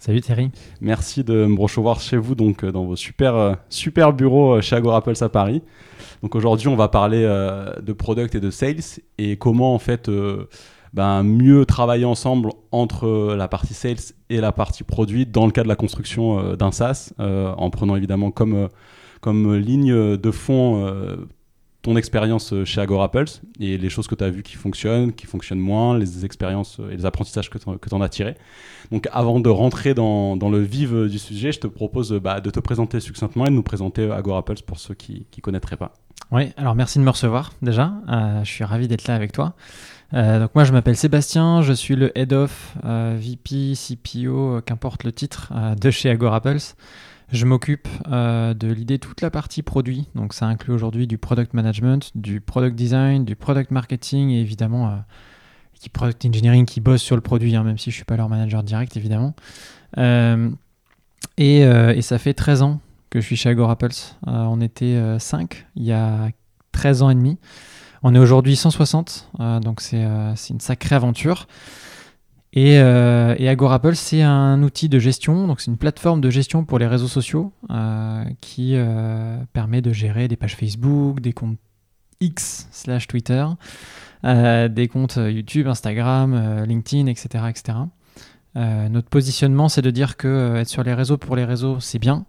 Salut Thierry. Merci de me recevoir chez vous, donc euh, dans vos super, euh, super bureaux euh, chez Agorapulse à Paris. Donc aujourd'hui, on va parler de product et de sales et comment en fait ben, mieux travailler ensemble entre la partie sales et la partie produit dans le cas de la construction d'un SaaS, en prenant évidemment comme, comme ligne de fond ton expérience euh, chez Agorapulse et les choses que tu as vues qui fonctionnent, qui fonctionnent moins, les expériences euh, et les apprentissages que tu en as tirés. Donc avant de rentrer dans, dans, le vif euh, du sujet, je te propose bah, de te présenter succinctement et de nous présenter Agorapulse pour ceux qui ne connaîtraient pas. Oui, alors merci de me recevoir déjà. je suis ravi d'être là avec toi. donc moi je m'appelle Sébastien, je suis le Head of, VP, CPO, qu'importe le titre, de chez Agorapulse. Je m'occupe euh, de l'idée toute la partie produit. Donc ça inclut aujourd'hui du product management, du product design, du product marketing et évidemment euh, qui product engineering qui bosse sur le produit, hein, même si je suis pas leur manager direct évidemment. Euh, et, et, ça fait 13 ans que je suis chez Agorapulse. on était 5 il y a 13 ans et demi. On est aujourd'hui 160, donc c'est une sacrée aventure. Et, euh, et Agorapulse, c'est un outil de gestion, donc c'est une plateforme de gestion pour les réseaux sociaux euh, qui euh, permet de gérer des pages Facebook, des comptes X slash Twitter, euh, des comptes YouTube, Instagram, LinkedIn, etc. etc. notre positionnement, c'est de dire que être sur les réseaux pour les réseaux, c'est bien,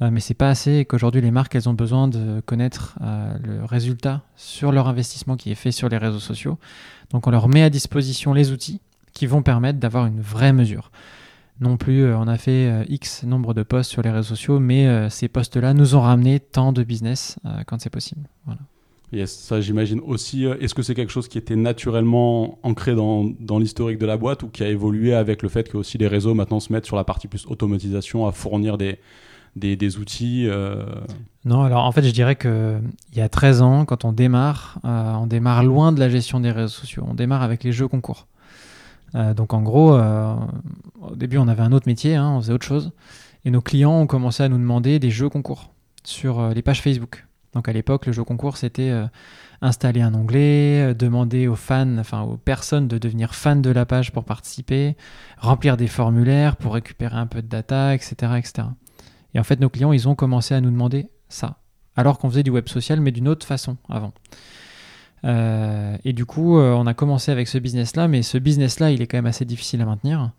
mais c'est pas assez et qu'aujourd'hui les marques, elles ont besoin de connaître le résultat sur leur investissement qui est fait sur les réseaux sociaux. Donc on leur met à disposition les outils qui vont permettre d'avoir une vraie mesure. Non plus, euh, on a fait euh, X nombre de posts sur les réseaux sociaux, mais euh, ces posts-là nous ont ramené tant de business quand c'est possible. Voilà. Yes, ça j'imagine aussi. Est-ce que c'est quelque chose qui était naturellement ancré dans, dans l'historique de la boîte ou qui a évolué avec le fait que aussi les réseaux maintenant se mettent sur la partie plus automatisation, à fournir des, des, des outils Non, alors en fait je dirais qu'il y a 13 ans, quand on démarre, on démarre loin de la gestion des réseaux sociaux. On démarre avec les jeux concours. Euh, donc en gros, euh, au début on avait un autre métier, hein, on faisait autre chose, et nos clients ont commencé à nous demander des jeux concours sur euh, les pages Facebook. Donc à l'époque, le jeu concours, c'était installer un onglet, demander aux fans, enfin aux personnes de devenir fans de la page pour participer, remplir des formulaires pour récupérer un peu de data, etc., etc. Et en fait, nos clients, ils ont commencé à nous demander ça, alors qu'on faisait du web social, mais d'une autre façon avant. Euh, et du coup, euh, on a commencé avec ce business-là, mais ce business-là, il est quand même assez difficile à maintenir.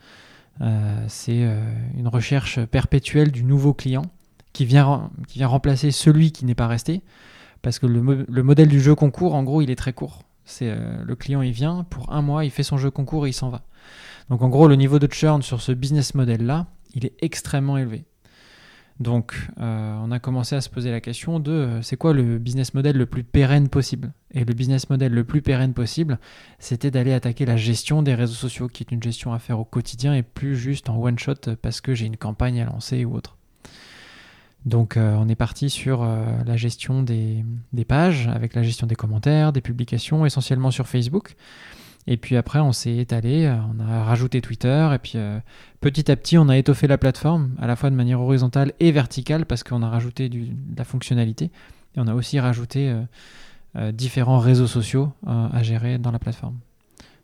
Euh, c'est une recherche perpétuelle du nouveau client qui vient, qui vient remplacer celui qui n'est pas resté. Parce que le, le, modèle du jeu concours, en gros, il est très court. C'est le client, il vient pour un mois, il fait son jeu concours et il s'en va. Donc en gros, le niveau de churn sur ce business model-là, il est extrêmement élevé. Donc, euh, on a commencé à se poser la question de euh, c'est quoi le business model le plus pérenne possible? Et le business model le plus pérenne possible, c'était d'aller attaquer la gestion des réseaux sociaux, qui est une gestion à faire au quotidien et plus juste en one shot parce que j'ai une campagne à lancer ou autre. Donc, euh, on est parti sur la gestion des, des, pages, avec la gestion des commentaires, des publications, essentiellement sur Facebook. Et puis après, on s'est étalé, euh, on a rajouté Twitter, et puis euh, petit à petit, on a étoffé la plateforme, à la fois de manière horizontale et verticale, parce qu'on a rajouté de la fonctionnalité, et on a aussi rajouté euh, différents réseaux sociaux à gérer dans la plateforme.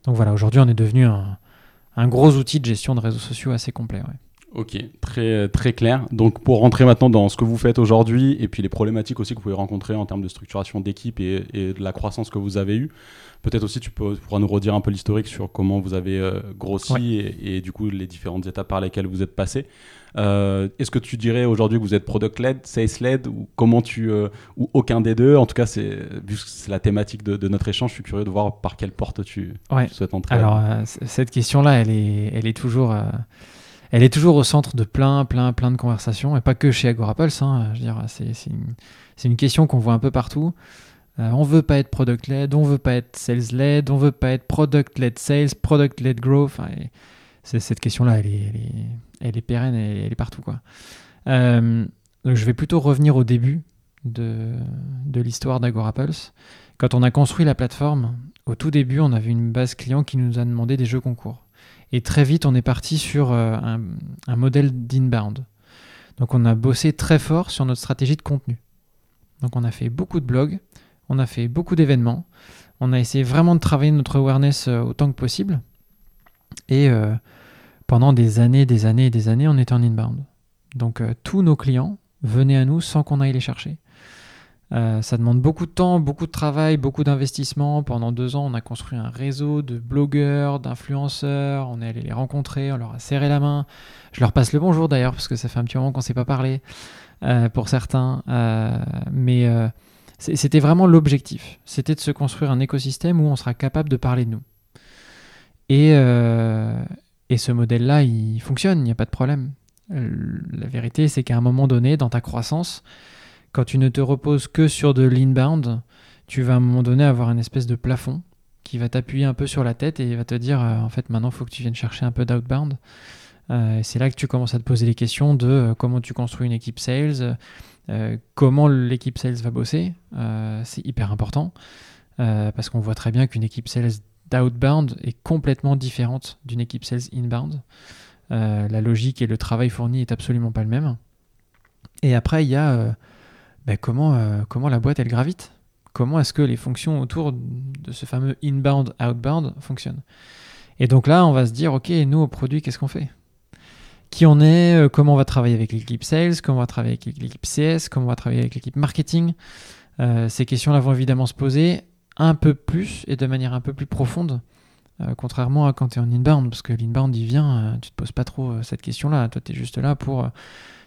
Donc voilà, aujourd'hui, on est devenu un, gros outil de gestion de réseaux sociaux assez complet. Ok, très, très clair. Donc pour rentrer maintenant dans ce que vous faites aujourd'hui et puis les problématiques aussi que vous pouvez rencontrer en termes de structuration d'équipe et, et, de la croissance que vous avez eue, peut-être aussi tu peux, pourras nous redire un peu l'historique sur comment vous avez euh, grossi et, et, du coup les différentes étapes par lesquelles vous êtes passé. Euh, Est-ce que tu dirais aujourd'hui que vous êtes product-led, sales-led ou comment tu euh, ou aucun des deux? En tout cas, c'est vu que c'est la thématique de, de, notre échange, je suis curieux de voir par quelle porte tu, ouais. tu souhaites entrer. Alors euh, cette question-là, elle est, elle est toujours elle est toujours au centre de plein, plein, plein de conversations, et pas que chez Agorapulse. Hein, je veux c'est, une, question qu'on voit un peu partout. Euh, on veut pas être product-led, on veut pas être sales-led, on veut pas être product-led sales, product-led growth. Enfin, cette question-là, elle est, pérenne, elle, elle est partout. Euh, je vais plutôt revenir au début de, de l'histoire d'AgoraPulse. Quand on a construit la plateforme, au tout début, on avait une base client qui nous a demandé des jeux concours. Et très vite, on est parti sur euh, un, modèle d'inbound. Donc on a bossé très fort sur notre stratégie de contenu. Donc on a fait beaucoup de blogs, on a fait beaucoup d'événements, on a essayé vraiment de travailler notre awareness euh, autant que possible. Et euh, pendant des années, des années et des années, on était en inbound. Donc tous nos clients venaient à nous sans qu'on aille les chercher. Euh, ça demande beaucoup de temps, beaucoup de travail, beaucoup d'investissement. Pendant deux ans, on a construit un réseau de blogueurs, d'influenceurs. On est allé les rencontrer, on leur a serré la main. Je leur passe le bonjour d'ailleurs, parce que ça fait un petit moment qu'on ne s'est pas parlé euh, pour certains. Euh, mais c'était vraiment l'objectif. C'était de se construire un écosystème où on sera capable de parler de nous. Et, et ce modèle-là, il fonctionne, il n'y a pas de problème. La vérité, c'est qu'à un moment donné, dans ta croissance, quand tu ne te reposes que sur de l'inbound, tu vas à un moment donné avoir une espèce de plafond qui va t'appuyer un peu sur la tête et va te dire euh, en fait maintenant il faut que tu viennes chercher un peu d'outbound. Euh, c'est là que tu commences à te poser les questions de euh, comment tu construis une équipe sales, comment l'équipe sales va bosser. C'est hyper important parce qu'on voit très bien qu'une équipe sales d'outbound est complètement différente d'une équipe sales inbound. La logique et le travail fourni est absolument pas le même. Et après, il y a ben, comment, euh, comment la boîte elle gravite? Comment est-ce que les fonctions autour de ce fameux inbound, outbound fonctionnent? Et donc là, on va se dire, ok, nous au produit, qu'est-ce qu'on fait? Qui on est euh, Comment on va travailler avec l'équipe sales Comment on va travailler avec l'équipe CS Comment on va travailler avec l'équipe marketing? Euh, Ces questions-là vont évidemment se poser un peu plus et de manière un peu plus profonde. contrairement à quand tu es en inbound, parce que l'inbound il vient, tu te poses pas trop cette question-là. Toi, tu es juste là pour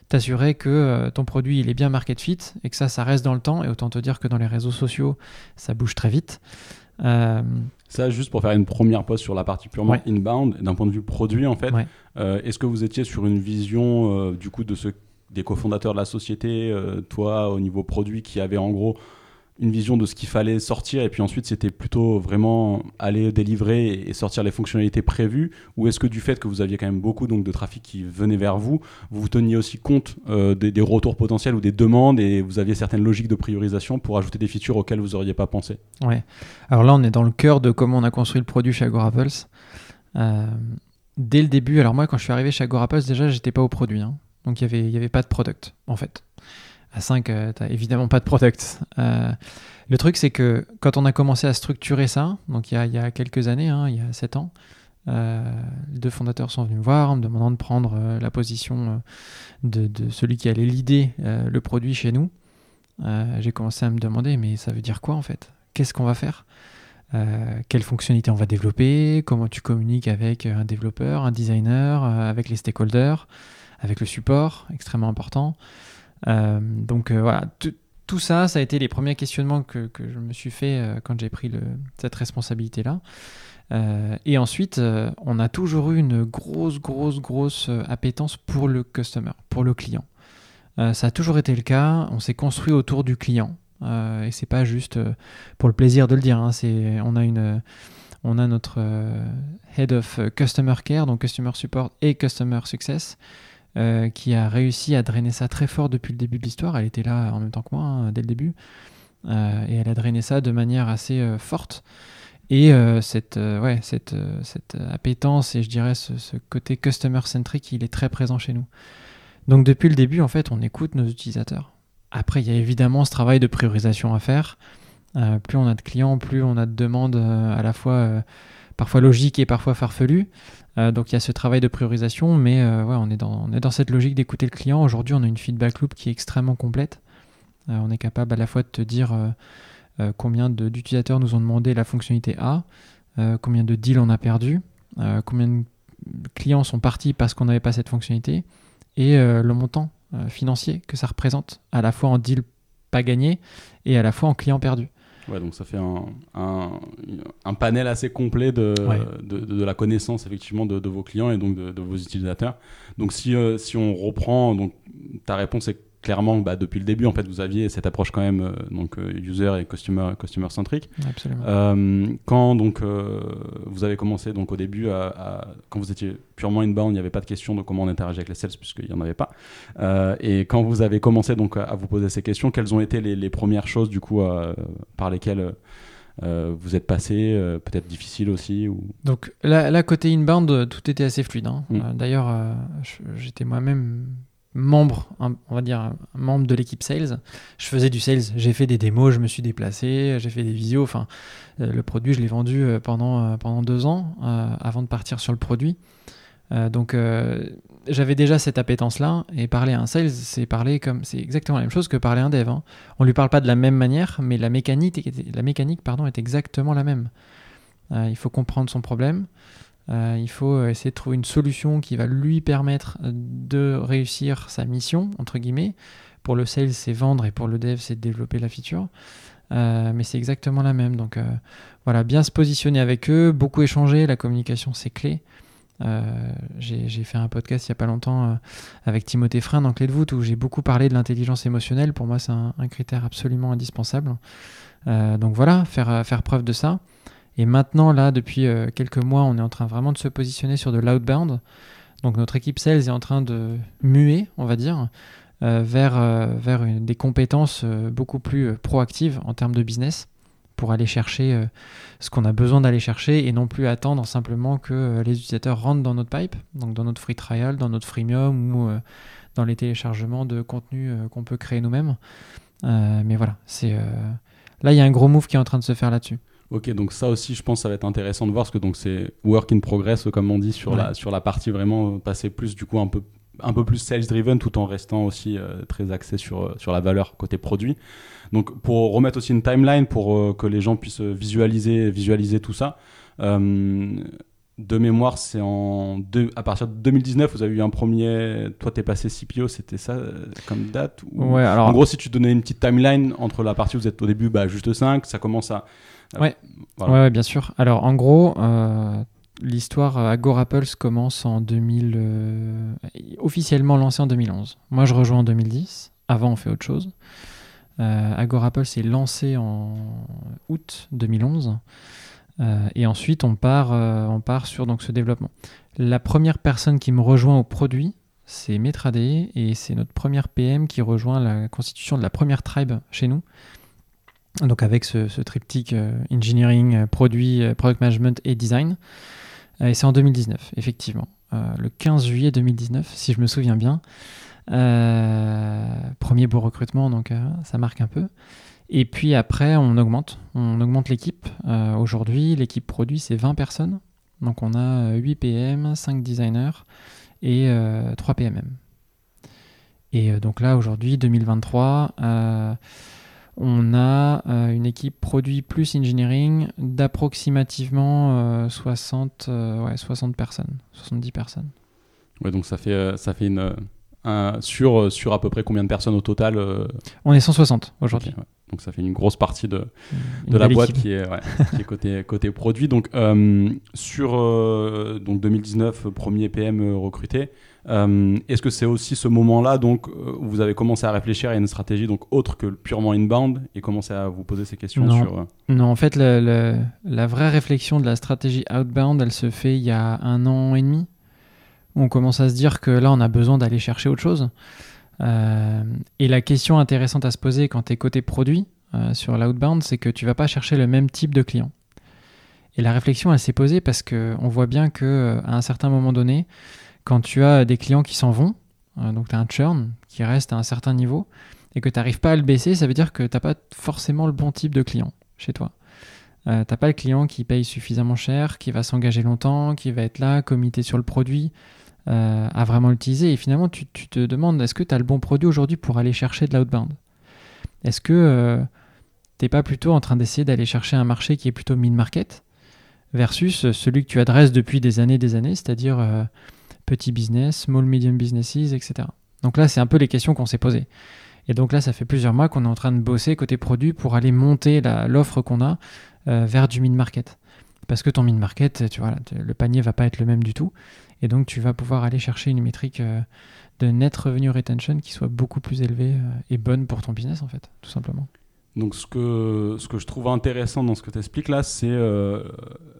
t'assurer que euh, ton produit il est bien market fit et que ça, ça reste dans le temps. Et autant te dire que dans les réseaux sociaux, ça bouge très vite. Euh, Ça, juste pour faire une première pause sur la partie purement Ouais. inbound, d'un point de vue produit, en fait, Ouais. euh, est-ce que vous étiez sur une vision, euh, du coup, de ce, des cofondateurs de la société, toi, au niveau produit, qui avait en gros une vision de ce qu'il fallait sortir, et puis ensuite, c'était plutôt vraiment aller délivrer et sortir les fonctionnalités prévues, ou est-ce que du fait que vous aviez quand même beaucoup de trafic qui venait vers vous, vous teniez aussi compte euh, des, retours potentiels ou des demandes, et vous aviez certaines logiques de priorisation pour ajouter des features auxquelles vous n'auriez pas pensé? Ouais. Alors là, on est dans le cœur de comment on a construit le produit chez Agorapulse. Euh, dès le début, alors moi, quand je suis arrivé chez Agorapulse, déjà, j'étais pas au produit. hein. Donc, il n'y avait, avait pas de product, en fait. À 5, tu n'as évidemment pas de product. Euh, le truc, c'est que quand on a commencé à structurer ça, donc il y a, quelques années, hein, il y a 7 ans, euh, deux fondateurs sont venus me voir en me demandant de prendre euh, la position euh, de, celui qui allait euh, le produit chez nous. Euh, J'ai commencé à me demander, mais ça veut dire quoi en fait? Qu'est-ce qu'on va faire? Euh, Quelles fonctionnalités on va développer? Comment tu communiques avec un développeur, un designer, euh, avec les stakeholders, avec le support, extrêmement important. Euh, donc euh, voilà, tout- ça, ça a été les premiers questionnements que, je me suis fait euh, quand j'ai pris cette responsabilité-là. Et ensuite, on a toujours eu une grosse, grosse, grosse appétence pour le customer, pour le client. Ça a toujours été le cas. On s'est construit autour du client. Et c'est pas juste pour le plaisir de le dire. hein, on a une, on a notre head of customer care, donc customer support et customer success, euh, qui a réussi à drainer ça très fort depuis le début de l'histoire. Elle était là en même temps que moi hein, dès le début, Euh, et elle a drainé ça de manière assez euh, forte. Et cette, ouais, cette, cette appétence et je dirais ce, ce côté customer centric, il est très présent chez nous. Donc depuis le début, en fait, on écoute nos utilisateurs. Après, il y a évidemment ce travail de priorisation à faire. Plus on a de clients, plus on a de demandes à la fois parfois logiques et parfois farfelues. Euh, donc il y a ce travail de priorisation, mais euh, on, est dans, cette logique d'écouter le client. Aujourd'hui, on a une feedback loop qui est extrêmement complète. Euh, on est capable à la fois de te dire combien d'utilisateurs nous ont demandé la fonctionnalité A, combien de deals on a perdu, combien de clients sont partis parce qu'on n'avait pas cette fonctionnalité, et le montant financier que ça représente, à la fois en deal pas gagné et à la fois en client perdu. Ouais, donc ça fait un, un, un panel assez complet de, Ouais. de, de- de la connaissance effectivement de, vos clients et donc de, de vos utilisateurs. Donc si, euh, si on reprend, donc ta réponse est clairement, bah, depuis le début, en fait, vous aviez cette approche quand même donc user et customer, customer centrique. quand donc vous avez commencé donc au début, à, quand vous étiez purement inbound, il n'y avait pas de question de comment on interagit avec les sales puisqu'il n'y en avait pas. et quand vous avez commencé donc à vous poser ces questions, quelles ont été les, les premières choses du coup par lesquelles euh, vous êtes passé, euh, peut-être difficile aussi ou... Donc là, côté inbound, euh, tout était assez fluide. Hein. Mm. D'ailleurs, j'étais moi-même membre, on va dire, membre de l'équipe sales. Je faisais du sales, j'ai fait des démos, je me suis déplacé, j'ai fait des visios. Enfin, le produit, je l'ai vendu pendant, pendant deux ans avant de partir sur le produit. donc j'avais déjà cette appétence-là, et parler à un sales, c'est parler comme, c'est exactement la même chose que parler à un dev. Hein. On lui parle pas de la même manière, mais la mécanique, la mécanique pardon, est exactement la même. Euh, il faut comprendre son problème, euh, il faut essayer de trouver une solution qui va lui permettre de réussir sa mission, entre guillemets. Pour le sales, c'est vendre, et pour le dev, c'est développer la feature. Euh, mais c'est exactement la même. Donc voilà, bien se positionner avec eux, beaucoup échanger, la communication, c'est clé. Euh, j'ai fait un podcast il n'y a pas longtemps euh, avec Timothée Frein dans Clé de voûte où j'ai beaucoup parlé de l'intelligence émotionnelle. Pour moi, c'est un, critère absolument indispensable. Euh, donc voilà, faire, faire preuve de ça. Et maintenant, là, depuis quelques mois, on est en train vraiment de se positionner sur de l'outbound. Donc notre équipe sales est en train de muer, on va dire, vers, vers des compétences beaucoup plus proactives en termes de business pour aller chercher euh, ce qu'on a besoin d'aller chercher et non plus attendre simplement que euh, les utilisateurs rentrent dans notre pipe, donc dans notre free trial, dans notre freemium ou euh, dans les téléchargements de contenu qu'on peut créer nous-mêmes. mais voilà, c'est là il y a un gros move qui est en train de se faire là-dessus. Ok, donc ça aussi, je pense, ça va être intéressant de voir, parce que donc c'est work in progress, comme on dit, sur, la, sur la partie vraiment passer plus, du coup, un peu, un peu plus sales-driven, tout en restant aussi très axé sur, sur la valeur côté produit. Donc pour remettre aussi une timeline pour euh, que les gens puissent visualiser, visualiser tout ça. Euh, de mémoire, c'est en à partir de 2019, vous avez eu un premier. Toi, t'es passé CPO, c'était ça euh, comme date Ouais, alors. En gros, si tu donnais une petite timeline entre la partie où vous êtes au début, bah, juste 5, ça commence à. Ouais. ouais, bien sûr. Alors, en gros, l'histoire Agorapulse commence en 2000. officiellement lancée en 2011. Moi, je rejoins en 2010. Avant, on fait autre chose. Euh, Agorapulse s'est lancé en août 2011. Euh, et ensuite, on part, euh, on part sur donc, ce développement. La première personne qui me rejoint au produit, c'est Metradé, et c'est notre première PM qui rejoint la constitution de la première tribe chez nous. Donc avec ce, triptyque engineering, produit, product management et design. et c'est en 2019, effectivement. le 15 juillet 2019, si je me souviens bien. Euh, premier beau recrutement, donc euh, ça marque un peu. Et puis après, on augmente. On augmente l'équipe. Euh, aujourd'hui, l'équipe produit, c'est 20 personnes. Donc on a 8 PM, 5 designers et 3 PMM. Et donc là, aujourd'hui, 2023, on a une équipe produit plus engineering d'approximativement 60, ouais, 60 personnes, 70 personnes. Ouais, donc ça fait, ça fait une, sur, euh, sur à peu près combien de personnes au total euh? On est 160 aujourd'hui. Donc ça fait une grosse partie de, de la boîte qui est, qui est, côté, côté produit. Donc euh, sur donc 2019, premier PM recruté, est-ce que c'est aussi ce moment-là donc où vous avez commencé à réfléchir à une stratégie donc autre que purement inbound et commencé à vous poser ces questions non. sur Non, en fait, la vraie réflexion de la stratégie outbound, elle se fait il y a un an et demi on commence à se dire que là, on a besoin d'aller chercher autre chose. Euh, et la question intéressante à se poser quand tu es côté produit euh, sur l'outbound, c'est que tu vas pas chercher le même type de client. Et la réflexion, elle s'est posée parce qu'on voit bien qu'à euh, un certain moment donné, quand tu as des clients qui s'en vont, donc tu as un churn qui reste à un certain niveau, et que tu n'arrives pas à le baisser, ça veut dire que tu n'as pas forcément le bon type de client chez toi. Euh, t'as pas le client qui paye suffisamment cher, qui va s'engager longtemps, qui va être là, comité sur le produit, euh, à vraiment l'utiliser. Et finalement, tu, te demandes, est-ce que tu as le bon produit aujourd'hui pour aller chercher de l'outbound? Est-ce que euh, t'es pas plutôt en train d'essayer d'aller chercher un marché qui est plutôt mid-market versus celui que tu adresses depuis des années des années, c'est-à-dire euh, petit business, small, medium businesses, etc. Donc là, c'est un peu les questions qu'on s'est posées. Et donc là, ça fait plusieurs mois qu'on est en train de bosser côté produit pour aller monter l'offre qu'on a vers du mid-market. parce que ton mid-market, tu vois, le panier va pas être le même du tout. Et donc, tu vas pouvoir aller chercher une métrique euh, de net revenue retention qui soit beaucoup plus élevée euh, et bonne pour ton business, en fait, tout simplement. Donc, ce que, ce que je trouve intéressant dans ce que tu expliques là, c'est euh,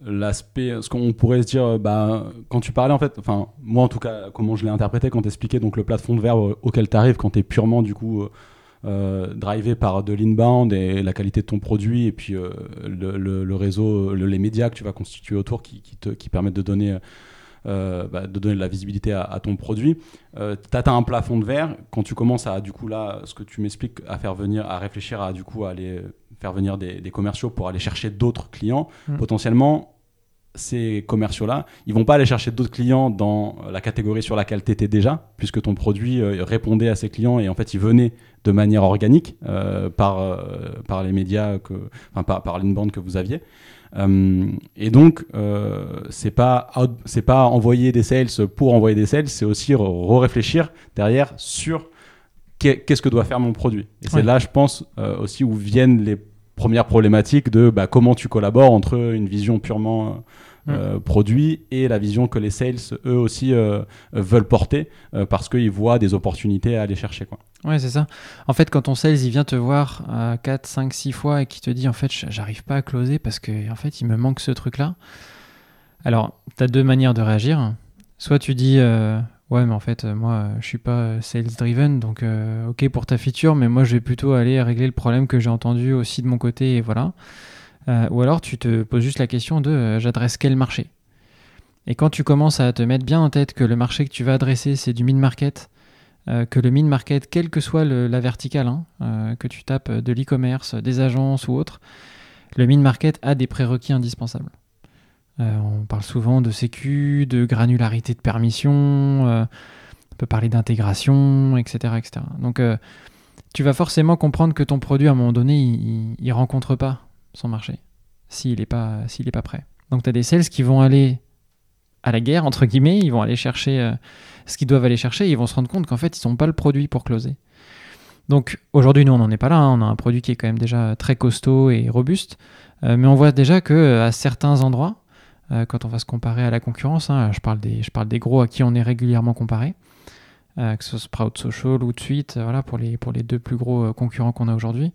l'aspect, ce qu'on pourrait se dire, bah, quand tu parlais, en fait, enfin, moi en tout cas, comment je l'ai interprété quand tu expliquais donc, le plateforme de verre auquel tu arrives quand tu es purement, du coup, euh, drivé par de l'inbound et la qualité de ton produit et puis le, réseau, les médias que tu vas constituer autour qui, qui, te, qui permettent de donner euh, bah, de donner de la visibilité à, ton produit. Euh, tu as un plafond de verre. Quand tu commences à, du coup, là, ce que tu m'expliques, à faire venir, à réfléchir à, du coup, aller faire venir des, commerciaux pour aller chercher d'autres clients, mmh. potentiellement, ces commerciaux-là, ils vont pas aller chercher d'autres clients dans la catégorie sur laquelle tu étais déjà, puisque ton produit euh, répondait à ces clients et en fait, ils venaient de manière organique par, par les médias, que, enfin, par, par l'inbound que vous aviez. Euh, et donc, euh, c'est pas c'est pas envoyer des sales pour envoyer des sales, c'est aussi re-réfléchir derrière sur qu'est-ce que doit faire mon produit. Et c'est là, je pense, euh, aussi où viennent les premières problématiques de bah, comment tu collabores entre une vision purement euh, produit et la vision que les sales, eux aussi, euh, veulent porter euh, parce qu'ils voient des opportunités à aller chercher. Quoi. Ouais, c'est ça. En fait, quand ton sales, il vient te voir 4, 5, 6 fois et qui te dit, en fait, j'arrive pas à closer parce que, en fait, il me manque ce truc-là. Alors, tu as deux manières de réagir. Soit tu dis, ouais, mais en fait, moi, je suis pas sales driven, donc ok pour ta feature, mais moi, je vais plutôt aller régler le problème que j'ai entendu aussi de mon côté, et voilà. Euh, ou alors tu te poses juste la question de euh, j'adresse quel marché? Et quand tu commences à te mettre bien en tête que le marché que tu vas adresser c'est du mid-market, euh, que le mid-market, quelle que soit la verticale, hein, que tu tapes de l'e-commerce, des agences ou autre, le mid-market a des prérequis indispensables. on parle souvent de sécu, de granularité de permission, on peut parler d'intégration, etc., etc. Donc tu vas forcément comprendre que ton produit à un moment donné, il ne rencontre pas son marché s'il n'est pas, pas prêt. Donc tu as des sales qui vont aller à la guerre, entre guillemets, ils vont aller chercher euh, ce qu'ils doivent aller chercher, et ils vont se rendre compte qu'en fait, ils sont pas le produit pour closer. Donc aujourd'hui, nous, on n'en est pas là, hein. on a un produit qui est quand même déjà très costaud et robuste, euh, mais on voit déjà que euh, à certains endroits, quand on va se comparer à la concurrence, hein, je, parle des, gros à qui on est régulièrement comparé, que ce soit Sprout Social ou suite, voilà, pour les deux plus gros concurrents qu'on a aujourd'hui,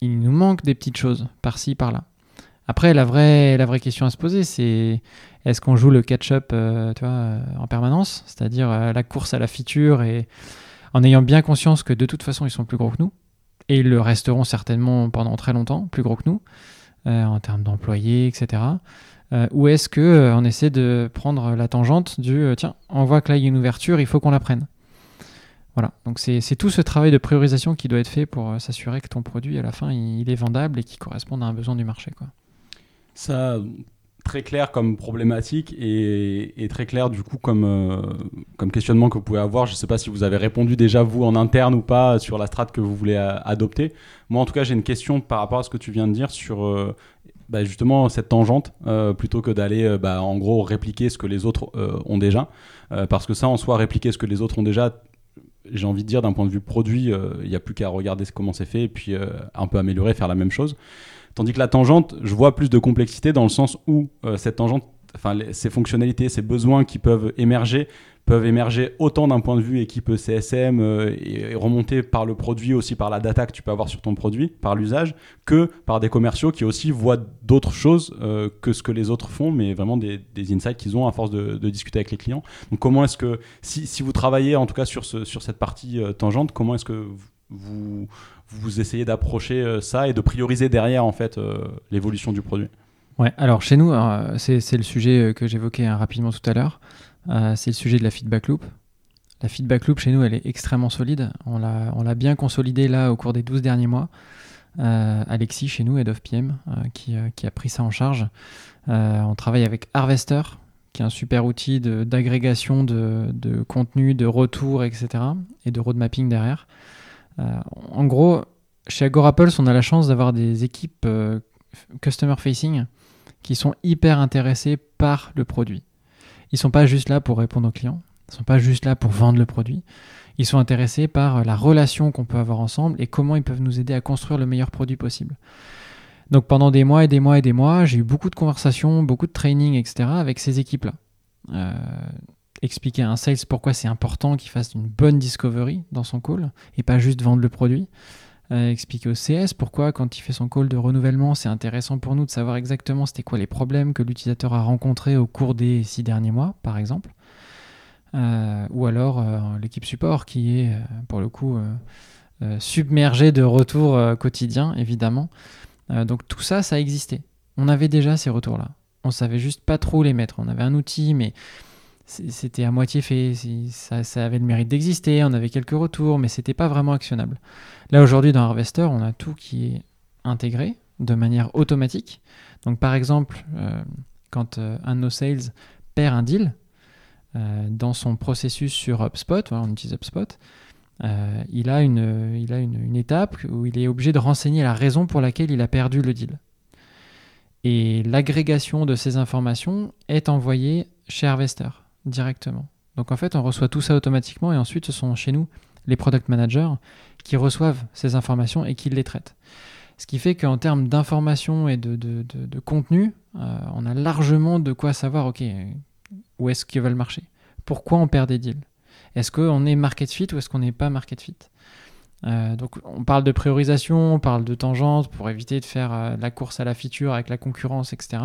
il nous manque des petites choses par-ci, par-là. Après, la vraie, question à se poser, c'est est-ce qu'on joue le catch-up euh, euh, en permanence, c'est-à-dire euh, la course à la feature, et en ayant bien conscience que de toute façon, ils sont plus gros que nous, et ils le resteront certainement pendant très longtemps, plus gros que nous, en termes d'employés, etc. ou est-ce qu'on essaie de prendre la tangente du tiens, on voit que là il y a une ouverture, il faut qu'on la prenne? Voilà, donc c'est tout ce travail de priorisation qui doit être fait pour euh, s'assurer que ton produit, à la fin, il, est vendable et qu'il corresponde à un besoin du marché. Quoi. Ça, très clair comme problématique et, très clair du coup comme, euh, comme questionnement que vous pouvez avoir. Je ne sais pas si vous avez répondu déjà vous en interne ou pas sur la strate que vous voulez euh, adopter. Moi en tout cas j'ai une question par rapport à ce que tu viens de dire sur bah, justement cette tangente plutôt que d'aller bah, en gros répliquer ce que les autres ont déjà. parce que ça en soi répliquer ce que les autres ont déjà j'ai envie de dire d'un point de vue produit, euh, il n'y a plus qu'à regarder comment c'est fait et puis euh, un peu améliorer, faire la même chose. Tandis que la tangente, je vois plus de complexité dans le sens où euh, cette tangente, enfin ces fonctionnalités, ces besoins qui peuvent émerger, peuvent émerger autant d'un point de vue équipe CSM euh, et, remonter par le produit, aussi par la data que tu peux avoir sur ton produit, par l'usage, que par des commerciaux qui aussi voient d'autres choses euh, que ce que les autres font, mais vraiment des, insights qu'ils ont à force de, discuter avec les clients. Donc comment est-ce que, si, si, vous travaillez en tout cas sur, ce, sur cette partie euh, tangente, comment est-ce que vous, vous essayez d'approcher ça et de prioriser derrière en fait l'évolution du produit? Ouais, alors chez nous, c'est le sujet que j'évoquais hein, rapidement tout à l'heure. Euh, c'est le sujet de la feedback loop. La feedback loop chez nous, elle est extrêmement solide. On l'a bien consolidée là au cours des 12 derniers mois. Euh, Alexis, chez nous, Head of PM, euh, qui, a pris ça en charge. on travaille avec Harvester, qui est un super outil d'agrégation de, de, contenu, de retour, etc. et de road mapping derrière. en gros, chez Agorapulse, on a la chance d'avoir des équipes customer facing qui sont hyper intéressées par le produit. Ils sont pas juste là pour répondre aux clients, ils sont pas juste là pour vendre le produit. Ils sont intéressés par la relation qu'on peut avoir ensemble et comment ils peuvent nous aider à construire le meilleur produit possible. Donc pendant des mois et des mois et des mois, j'ai eu beaucoup de conversations, beaucoup de training, etc. avec ces équipes-là. Euh, expliquer à un sales pourquoi c'est important qu'il fasse une bonne discovery dans son call et pas juste vendre le produit. Euh, expliquer au CS pourquoi quand il fait son call de renouvellement, c'est intéressant pour nous de savoir exactement c'était quoi les problèmes que l'utilisateur a rencontrés au cours des six derniers mois, par exemple. Euh, ou alors l'équipe support qui est pour le coup submergée de retours quotidiens, évidemment. Euh, donc tout ça, ça existait. On avait déjà ces retours-là. On savait juste pas trop les mettre. On avait un outil, mais c'était à moitié fait. Ça, avait le mérite d'exister. On avait quelques retours, mais c'était pas vraiment actionnable. Là aujourd'hui, dans Harvester, on a tout qui est intégré de manière automatique. Donc par exemple, euh, quand euh, un de nos sales perd un deal dans son processus sur HubSpot, on utilise HubSpot, euh, il a, une, il a une, étape où il est obligé de renseigner la raison pour laquelle il a perdu le deal. Et l'agrégation de ces informations est envoyée chez Harvester directement. Donc en fait, on reçoit tout ça automatiquement et ensuite ce sont chez nous les product managers qui reçoivent ces informations et qui les traitent. Ce qui fait qu'en termes d'information et de, de, contenu, euh, on a largement de quoi savoir, ok, où est-ce qu'ils veulent marcher Pourquoi on perd des deals? Est-ce qu'on est market fit ou est-ce qu'on n'est pas market fit? Euh, donc on parle de priorisation, on parle de tangente pour éviter de faire euh, la course à la feature avec la concurrence, etc.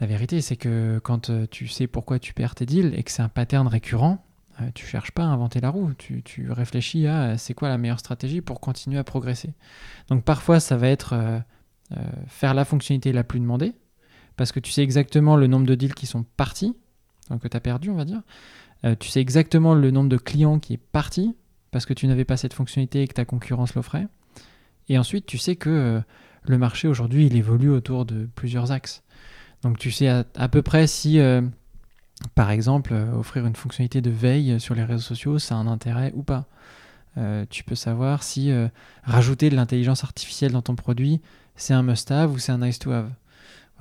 La vérité, c'est que quand euh, tu sais pourquoi tu perds tes deals et que c'est un pattern récurrent, tu cherches pas à inventer la roue, tu, réfléchis à c'est quoi la meilleure stratégie pour continuer à progresser. Donc parfois, ça va être faire la fonctionnalité la plus demandée, parce que tu sais exactement le nombre de deals qui sont partis, donc que tu as perdu, on va dire. Euh, tu sais exactement le nombre de clients qui est parti parce que tu n'avais pas cette fonctionnalité et que ta concurrence l'offrait. Et ensuite, tu sais que euh, le marché aujourd'hui, il évolue autour de plusieurs axes. Donc tu sais à, peu près si, euh, par exemple, offrir une fonctionnalité de veille sur les réseaux sociaux, ça a un intérêt ou pas. tu peux savoir si rajouter de l'intelligence artificielle dans ton produit, c'est un must-have ou c'est un nice-to-have.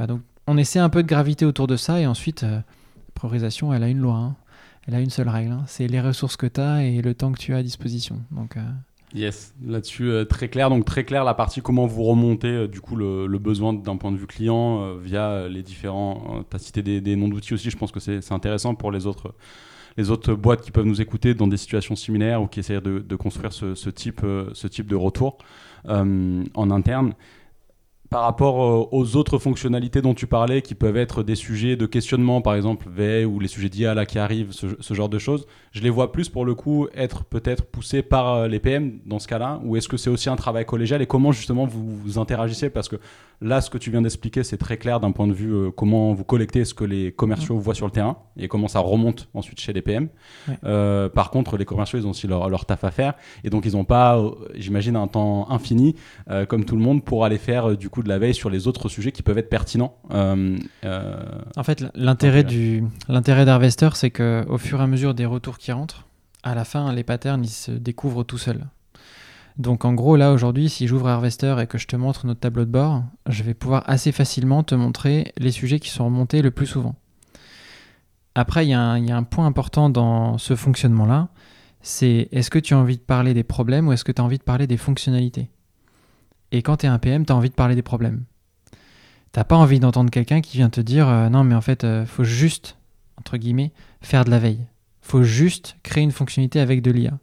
donc on essaie un peu de gravité autour de ça et ensuite, la priorisation, elle a une loi. Hein elle a une seule règle, hein. c'est les ressources que tu as et le temps que tu as à disposition. Donc, euh, Yes, là-dessus euh, très clair. Donc très clair la partie comment vous remontez euh, du coup le, besoin d'un point de vue client via les différents. tu as cité des, noms d'outils aussi. Je pense que c'est intéressant pour les autres les autres boîtes qui peuvent nous écouter dans des situations similaires ou qui essayent de, construire ce, type, ce type de retour en interne par rapport euh, aux autres fonctionnalités dont tu parlais, qui peuvent être des sujets de questionnement, par exemple V ou les sujets d'IA qui arrivent, ce, genre de choses, je les vois plus pour le coup être peut-être poussés par euh, les PM dans ce cas-là, ou est-ce que c'est aussi un travail collégial et comment justement vous, vous interagissez? Parce que là, ce que tu viens d'expliquer, c'est très clair d'un point de vue euh, comment vous collectez ce que les commerciaux voient sur le terrain et comment ça remonte ensuite chez les PM. par contre, les commerciaux, ils ont aussi leur, leur taf à faire et donc ils n'ont pas, j'imagine, un temps infini comme tout le monde pour aller faire du coup de la veille sur les autres sujets qui peuvent être pertinents. Euh, euh, en fait, l'intérêt du l'intérêt d'Harvester, c'est que au fur et à mesure des retours qui rentrent, à la fin, les patterns ils se découvrent tout seuls. Donc en gros, là aujourd'hui, si j'ouvre Harvester et que je te montre notre tableau de bord, je vais pouvoir assez facilement te montrer les sujets qui sont remontés le plus souvent. Après, il y, a un point important dans ce fonctionnement-là, c'est est-ce que tu as envie de parler des problèmes ou est-ce que tu as envie de parler des fonctionnalités? Et quand tu es un PM, tu as envie de parler des problèmes. T'as pas envie d'entendre quelqu'un qui vient te dire euh, non mais en fait euh, faut juste entre guillemets faire de la veille. Faut juste créer une fonctionnalité avec de l'IA.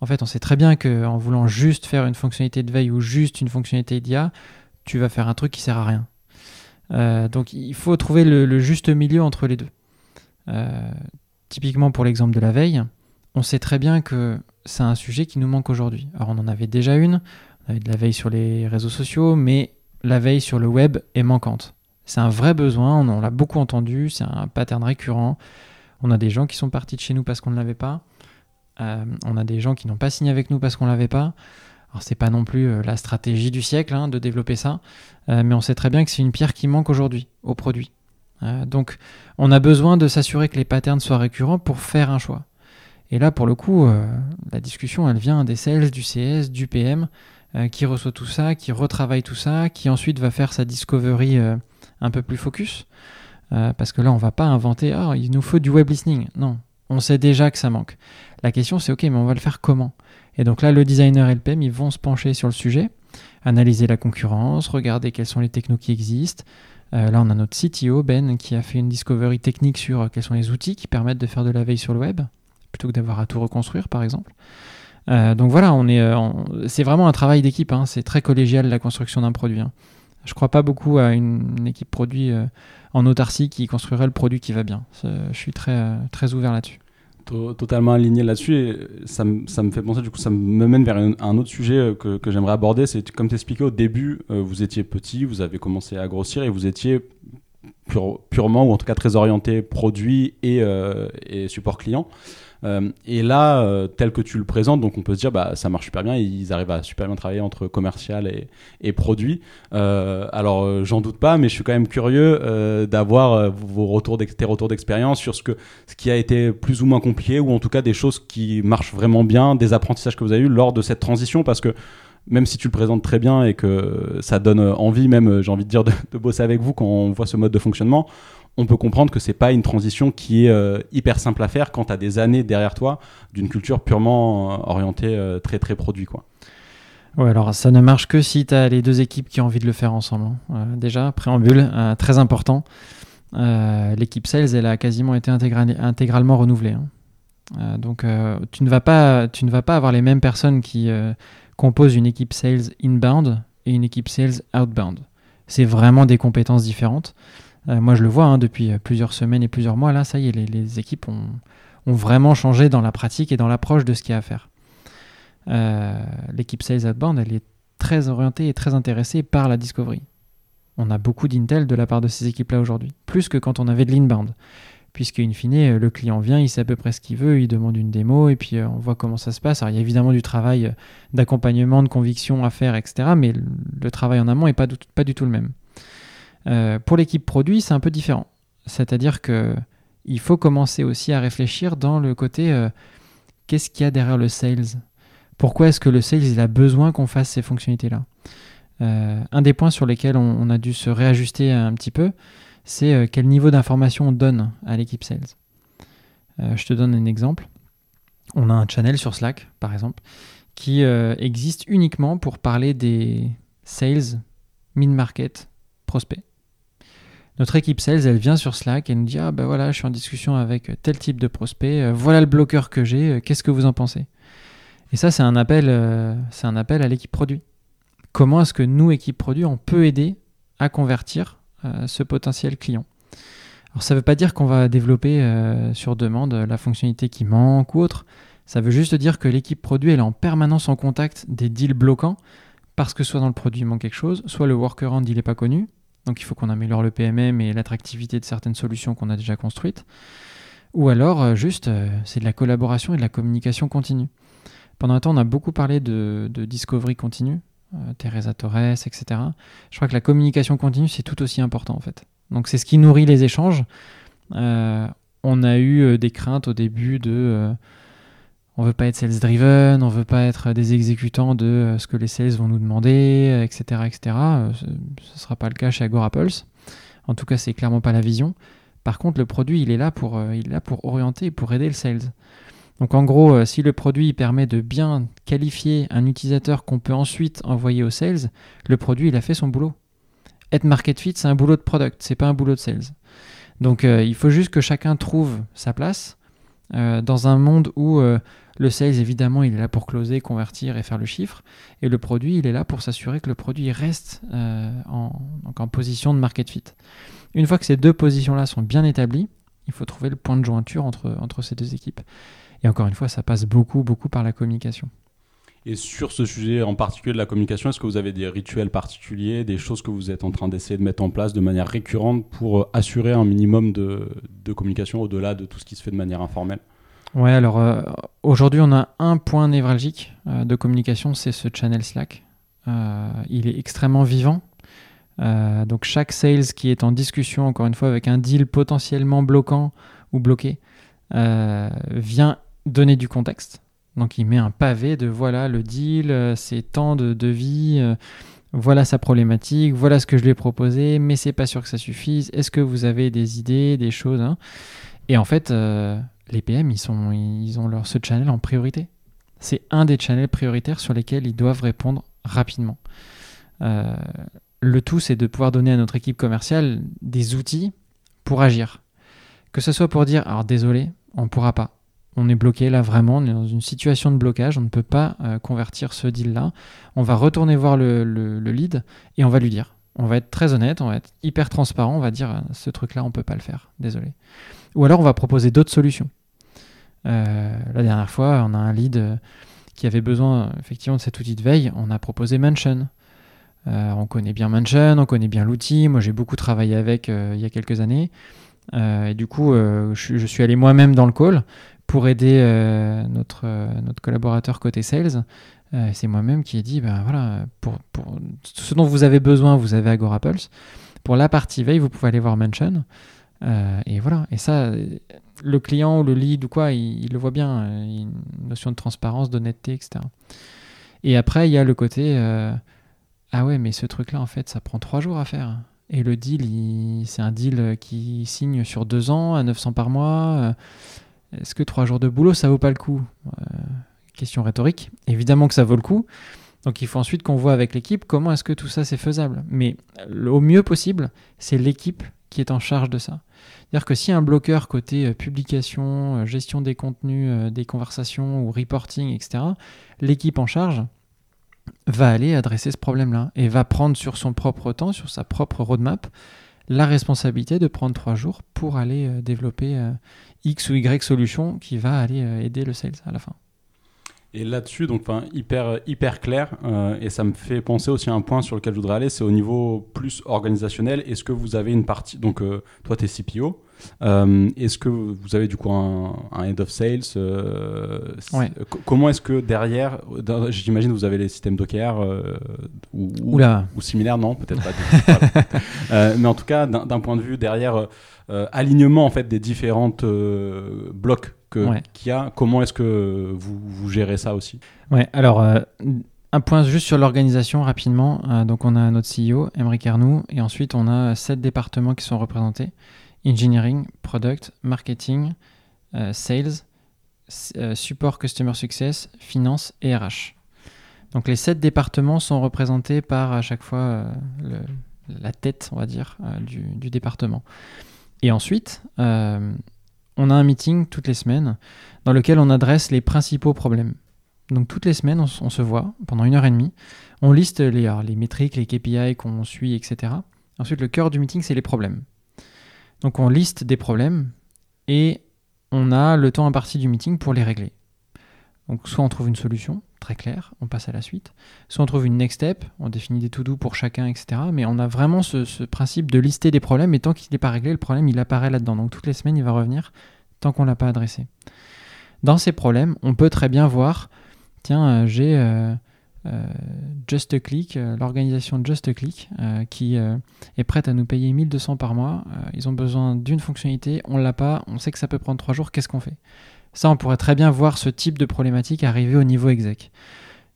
En fait, on sait très bien que en voulant juste faire une fonctionnalité de veille ou juste une fonctionnalité d'IA, tu vas faire un truc qui sert à rien. Euh, donc il faut trouver le, juste milieu entre les deux. typiquement pour l'exemple de la veille, on sait très bien que c'est un sujet qui nous manque aujourd'hui. Alors on en avait déjà une, de la veille sur les réseaux sociaux, mais la veille sur le web est manquante. C'est un vrai besoin, on, l'a beaucoup entendu, c'est un pattern récurrent. On a des gens qui sont partis de chez nous parce qu'on ne l'avait pas. Euh, on a des gens qui n'ont pas signé avec nous parce qu'on ne l'avait pas. Alors c'est pas non plus euh, la stratégie du siècle hein, de développer ça, euh, mais on sait très bien que c'est une pierre qui manque aujourd'hui au produit. donc on a besoin de s'assurer que les patterns soient récurrents pour faire un choix. Et là pour le coup, la discussion elle vient des sales, du CS, du PM. Qui reçoit tout ça, qui retravaille tout ça, qui ensuite va faire sa discovery un peu plus focus. Euh, parce que là, on va pas inventer, ah, il nous faut du web listening. Non, on sait déjà que ça manque. La question, c'est, ok, mais on va le faire comment? Et donc là, le designer et le PM, ils vont se pencher sur le sujet analyser la concurrence, regarder quels sont les technos qui existent. Euh, là, on a notre CTO, Ben, qui a fait une discovery technique sur euh, quels sont les outils qui permettent de faire de la veille sur le web, plutôt que d'avoir à tout reconstruire, par exemple. Donc voilà, on est, c'est vraiment un travail d'équipe. Hein. c'est très collégial la construction d'un produit. Hein. Je ne crois pas beaucoup à une, équipe produit en autarcie qui construirait le produit qui va bien. Je suis très, très ouvert là-dessus. Totalement aligné là-dessus et ça, me fait penser du coup ça me mène vers un, autre sujet que, j'aimerais aborder. C'est comme tu expliquais au début vous étiez petit vous avez commencé à grossir et vous étiez purement ou en tout cas très orienté produit et, et support client. euh, et là, euh, tel que tu le présentes, donc on peut se dire, bah, ça marche super bien, ils arrivent à super bien travailler entre commercial et, produit. Euh, alors, j'en doute pas, mais je suis quand même curieux d'avoir vos retours tes retours d'expérience sur ce, que, ce qui a été plus ou moins compliqué, ou en tout cas des choses qui marchent vraiment bien, des apprentissages que vous avez eu lors de cette transition, parce que même si tu le présentes très bien et que ça donne envie, même j'ai envie de dire, de, bosser avec vous quand on voit ce mode de fonctionnement, on peut comprendre que c'est pas une transition qui est euh, hyper simple à faire quand tu as des années derrière toi d'une culture purement euh, orientée euh, très très produit quoi. Ouais, alors ça ne marche que si tu as les deux équipes qui ont envie de le faire ensemble. Hein. déjà, préambule, très important. L'équipe sales, elle a quasiment été intégralement renouvelée. Hein. donc tu, ne vas pas, tu ne vas pas avoir les mêmes personnes qui composent une équipe sales inbound et une équipe sales outbound. C'est vraiment des compétences différentes. Euh, moi, je le vois hein, depuis euh, plusieurs semaines et plusieurs mois. Là, ça y est, les, équipes ont, vraiment changé dans la pratique et dans l'approche de ce qu'il y a à faire. Euh, l'équipe Sales Outbound, elle est très orientée et très intéressée par la discovery. On a beaucoup d'intel de la part de ces équipes-là aujourd'hui, plus que quand on avait de l'inbound. Puisque, in fine, le client vient, il sait à peu près ce qu'il veut, il demande une démo et puis on voit comment ça se passe. Alors, il y a évidemment du travail d'accompagnement, de conviction à faire, etc. Mais le travail en amont n'est pas, pas du tout le même. Euh, pour l'équipe produit, c'est un peu différent. C'est-à-dire que il faut commencer aussi à réfléchir dans le côté euh, qu'est-ce qu'il y a derrière le sales? Pourquoi est-ce que le sales il a besoin qu'on fasse ces fonctionnalités-là? Euh, Un des points sur lesquels on, a dû se réajuster un petit peu, c'est quel niveau d'information on donne à l'équipe sales. je te donne un exemple. On a un channel sur Slack, par exemple, qui existe uniquement pour parler des sales mid-market prospects. Notre équipe sales, elle vient sur Slack et nous dit Ah ben voilà, je suis en discussion avec tel type de prospect, euh, voilà le bloqueur que j'ai, euh, qu'est-ce que vous en pensez? Et ça, c'est un appel, euh, c'est un appel à l'équipe produit. Comment est-ce que nous, équipe produit, on peut aider à convertir ce potentiel client? Alors ça ne veut pas dire qu'on va développer sur demande la fonctionnalité qui manque ou autre. Ça veut juste dire que l'équipe produit elle est en permanence en contact des deals bloquants parce que soit dans le produit il manque quelque chose, soit le workaround il n'est pas connu, donc il faut qu'on améliore le PMM et l'attractivité de certaines solutions qu'on a déjà construites. Ou alors, euh, juste, euh, c'est de la collaboration et de la communication continue. Pendant un temps, on a beaucoup parlé de, discovery continue, euh, Teresa Torres, etc. Je crois que la communication continue, c'est tout aussi important en fait. Donc c'est ce qui nourrit les échanges. on a eu des craintes au début de on veut pas être sales driven, on veut pas être des exécutants de euh, ce que les sales vont nous demander, etc., etc. Euh, ce ne sera pas le cas chez Agorapulse. En tout cas, c'est clairement pas la vision. Par contre, le produit, il est là pour, euh, il est pour orienter pour aider le sales. Donc en gros, si le produit permet de bien qualifier un utilisateur qu'on peut ensuite envoyer aux sales, le produit, il a fait son boulot. Être market fit, c'est un boulot de product, c'est pas un boulot de sales. Donc il faut juste que chacun trouve sa place dans un monde où le sales, évidemment, il est là pour closer, convertir et faire le chiffre. Et le produit, il est là pour s'assurer que le produit reste euh, en, en position de market fit. Une fois que ces deux positions-là sont bien établies, il faut trouver le point de jointure entre, ces deux équipes. Et encore une fois, ça passe beaucoup, beaucoup par la communication. Et sur ce sujet en particulier de la communication, est-ce que vous avez des rituels particuliers, des choses que vous êtes en train d'essayer de mettre en place de manière récurrente pour euh, assurer un minimum de, de communication au-delà de tout ce qui se fait de manière informelle? Ouais, alors euh, aujourd'hui, on a un point névralgique euh, de communication, c'est ce channel Slack. Euh, il est extrêmement vivant. donc chaque sales qui est en discussion, encore une fois, avec un deal potentiellement bloquant ou bloqué, vient donner du contexte. Donc il met un pavé de voilà le deal, c'est tant de devis, voilà sa problématique, voilà ce que je lui ai proposé, mais c'est pas sûr que ça suffise. Est-ce que vous avez des idées, des choses hein? Et en fait, les PM, ils, sont, ils ont leur, ce channel en priorité. C'est un des channels prioritaires sur lesquels ils doivent répondre rapidement. le tout, c'est de pouvoir donner à notre équipe commerciale des outils pour agir. Que ce soit pour dire, alors désolé, on ne pourra pas. On est bloqué là vraiment, on est dans une situation de blocage, on ne peut pas convertir ce deal-là. On va retourner voir le, le lead et on va lui dire, on va être très honnête, on va être hyper transparent, on va dire ce truc-là, on peut pas le faire, désolé. Ou alors on va proposer d'autres solutions. Euh, la dernière fois, on a un lead euh, qui avait besoin effectivement de cet outil de veille, on a proposé Mansion. Euh, on connaît bien Mansion, on connaît bien l'outil. Moi, j'ai beaucoup travaillé avec il y a quelques années. et du coup, je, suis allé moi-même dans le call pour aider notre, collaborateur côté sales c'est moi-même qui ai dit, ben voilà, pour, ce dont vous avez besoin, vous avez Agora Pulse. Pour la partie veille, vous pouvez aller voir Mention. Euh, et voilà. Et ça, le client ou le lead ou quoi, il, le voit bien. Euh, une notion de transparence, d'honnêteté, etc. Et après, il y a le côté, ah ouais, mais ce truc-là, en fait, ça prend trois jours à faire. Et le deal, c'est un deal qui signe sur deux ans à 900 par mois. Est-ce que trois jours de boulot, ça vaut pas le coup? Question rhétorique. Évidemment que ça vaut le coup. Donc il faut ensuite qu'on voit avec l'équipe comment est-ce que tout ça c'est faisable. Mais au mieux possible, c'est l'équipe qui est en charge de ça. C'est-à-dire que si un bloqueur côté euh, publication, euh, gestion des contenus, euh, des conversations ou reporting, etc., l'équipe en charge va aller adresser ce problème-là et va prendre sur son propre temps, sur sa propre roadmap, la responsabilité de prendre trois jours pour aller développer X ou Y solution qui va aller aider le sales à la fin. Et là-dessus, donc hyper hyper clair, euh, et ça me fait penser aussi à un point sur lequel je voudrais aller, c'est au niveau plus organisationnel. Est-ce que vous avez une partie, donc euh, toi tu es CPO, euh, est-ce que vous avez du coup un, head of sales Comment est-ce que derrière, j'imagine vous avez les systèmes Docker ou, ou, ou, similaires, non Peut-être pas. mais en tout cas, d'un point de vue derrière alignement en fait des différentes blocs qu'il y a. Comment est-ce que vous, vous, gérez ça aussi? Ouais, alors euh, un point juste sur l'organisation rapidement. Euh, donc on a notre CEO, Emery Carnou, et ensuite on a sept départements qui sont représentés engineering, product, marketing, euh, sales, support customer success, finance et RH. Donc les sept départements sont représentés par à chaque fois la tête, on va dire, du, du, département. Et ensuite, on a un meeting toutes les semaines dans lequel on adresse les principaux problèmes. Donc toutes les semaines, on, se voit pendant une heure et demie, on liste les, les métriques, les KPI qu'on suit, etc. Ensuite, le cœur du meeting, c'est les problèmes. Donc on liste des problèmes et on a le temps imparti du meeting pour les régler. Donc soit on trouve une solution, très claire, on passe à la suite, soit on trouve une next step, on définit des to-do pour chacun, etc. Mais on a vraiment ce, principe de lister des problèmes et tant qu'il n'est pas réglé, le problème il apparaît là-dedans. Donc toutes les semaines il va revenir tant qu'on ne l'a pas adressé. Dans ces problèmes, on peut très bien voir, tiens, euh, j'ai euh, euh, Just Click, l'organisation Just Click, qui est prête à nous payer 1200 par mois. ils ont besoin d'une fonctionnalité, on ne l'a pas, on sait que ça peut prendre trois jours, qu'est-ce qu'on fait? Ça, on pourrait très bien voir ce type de problématique arriver au niveau exec.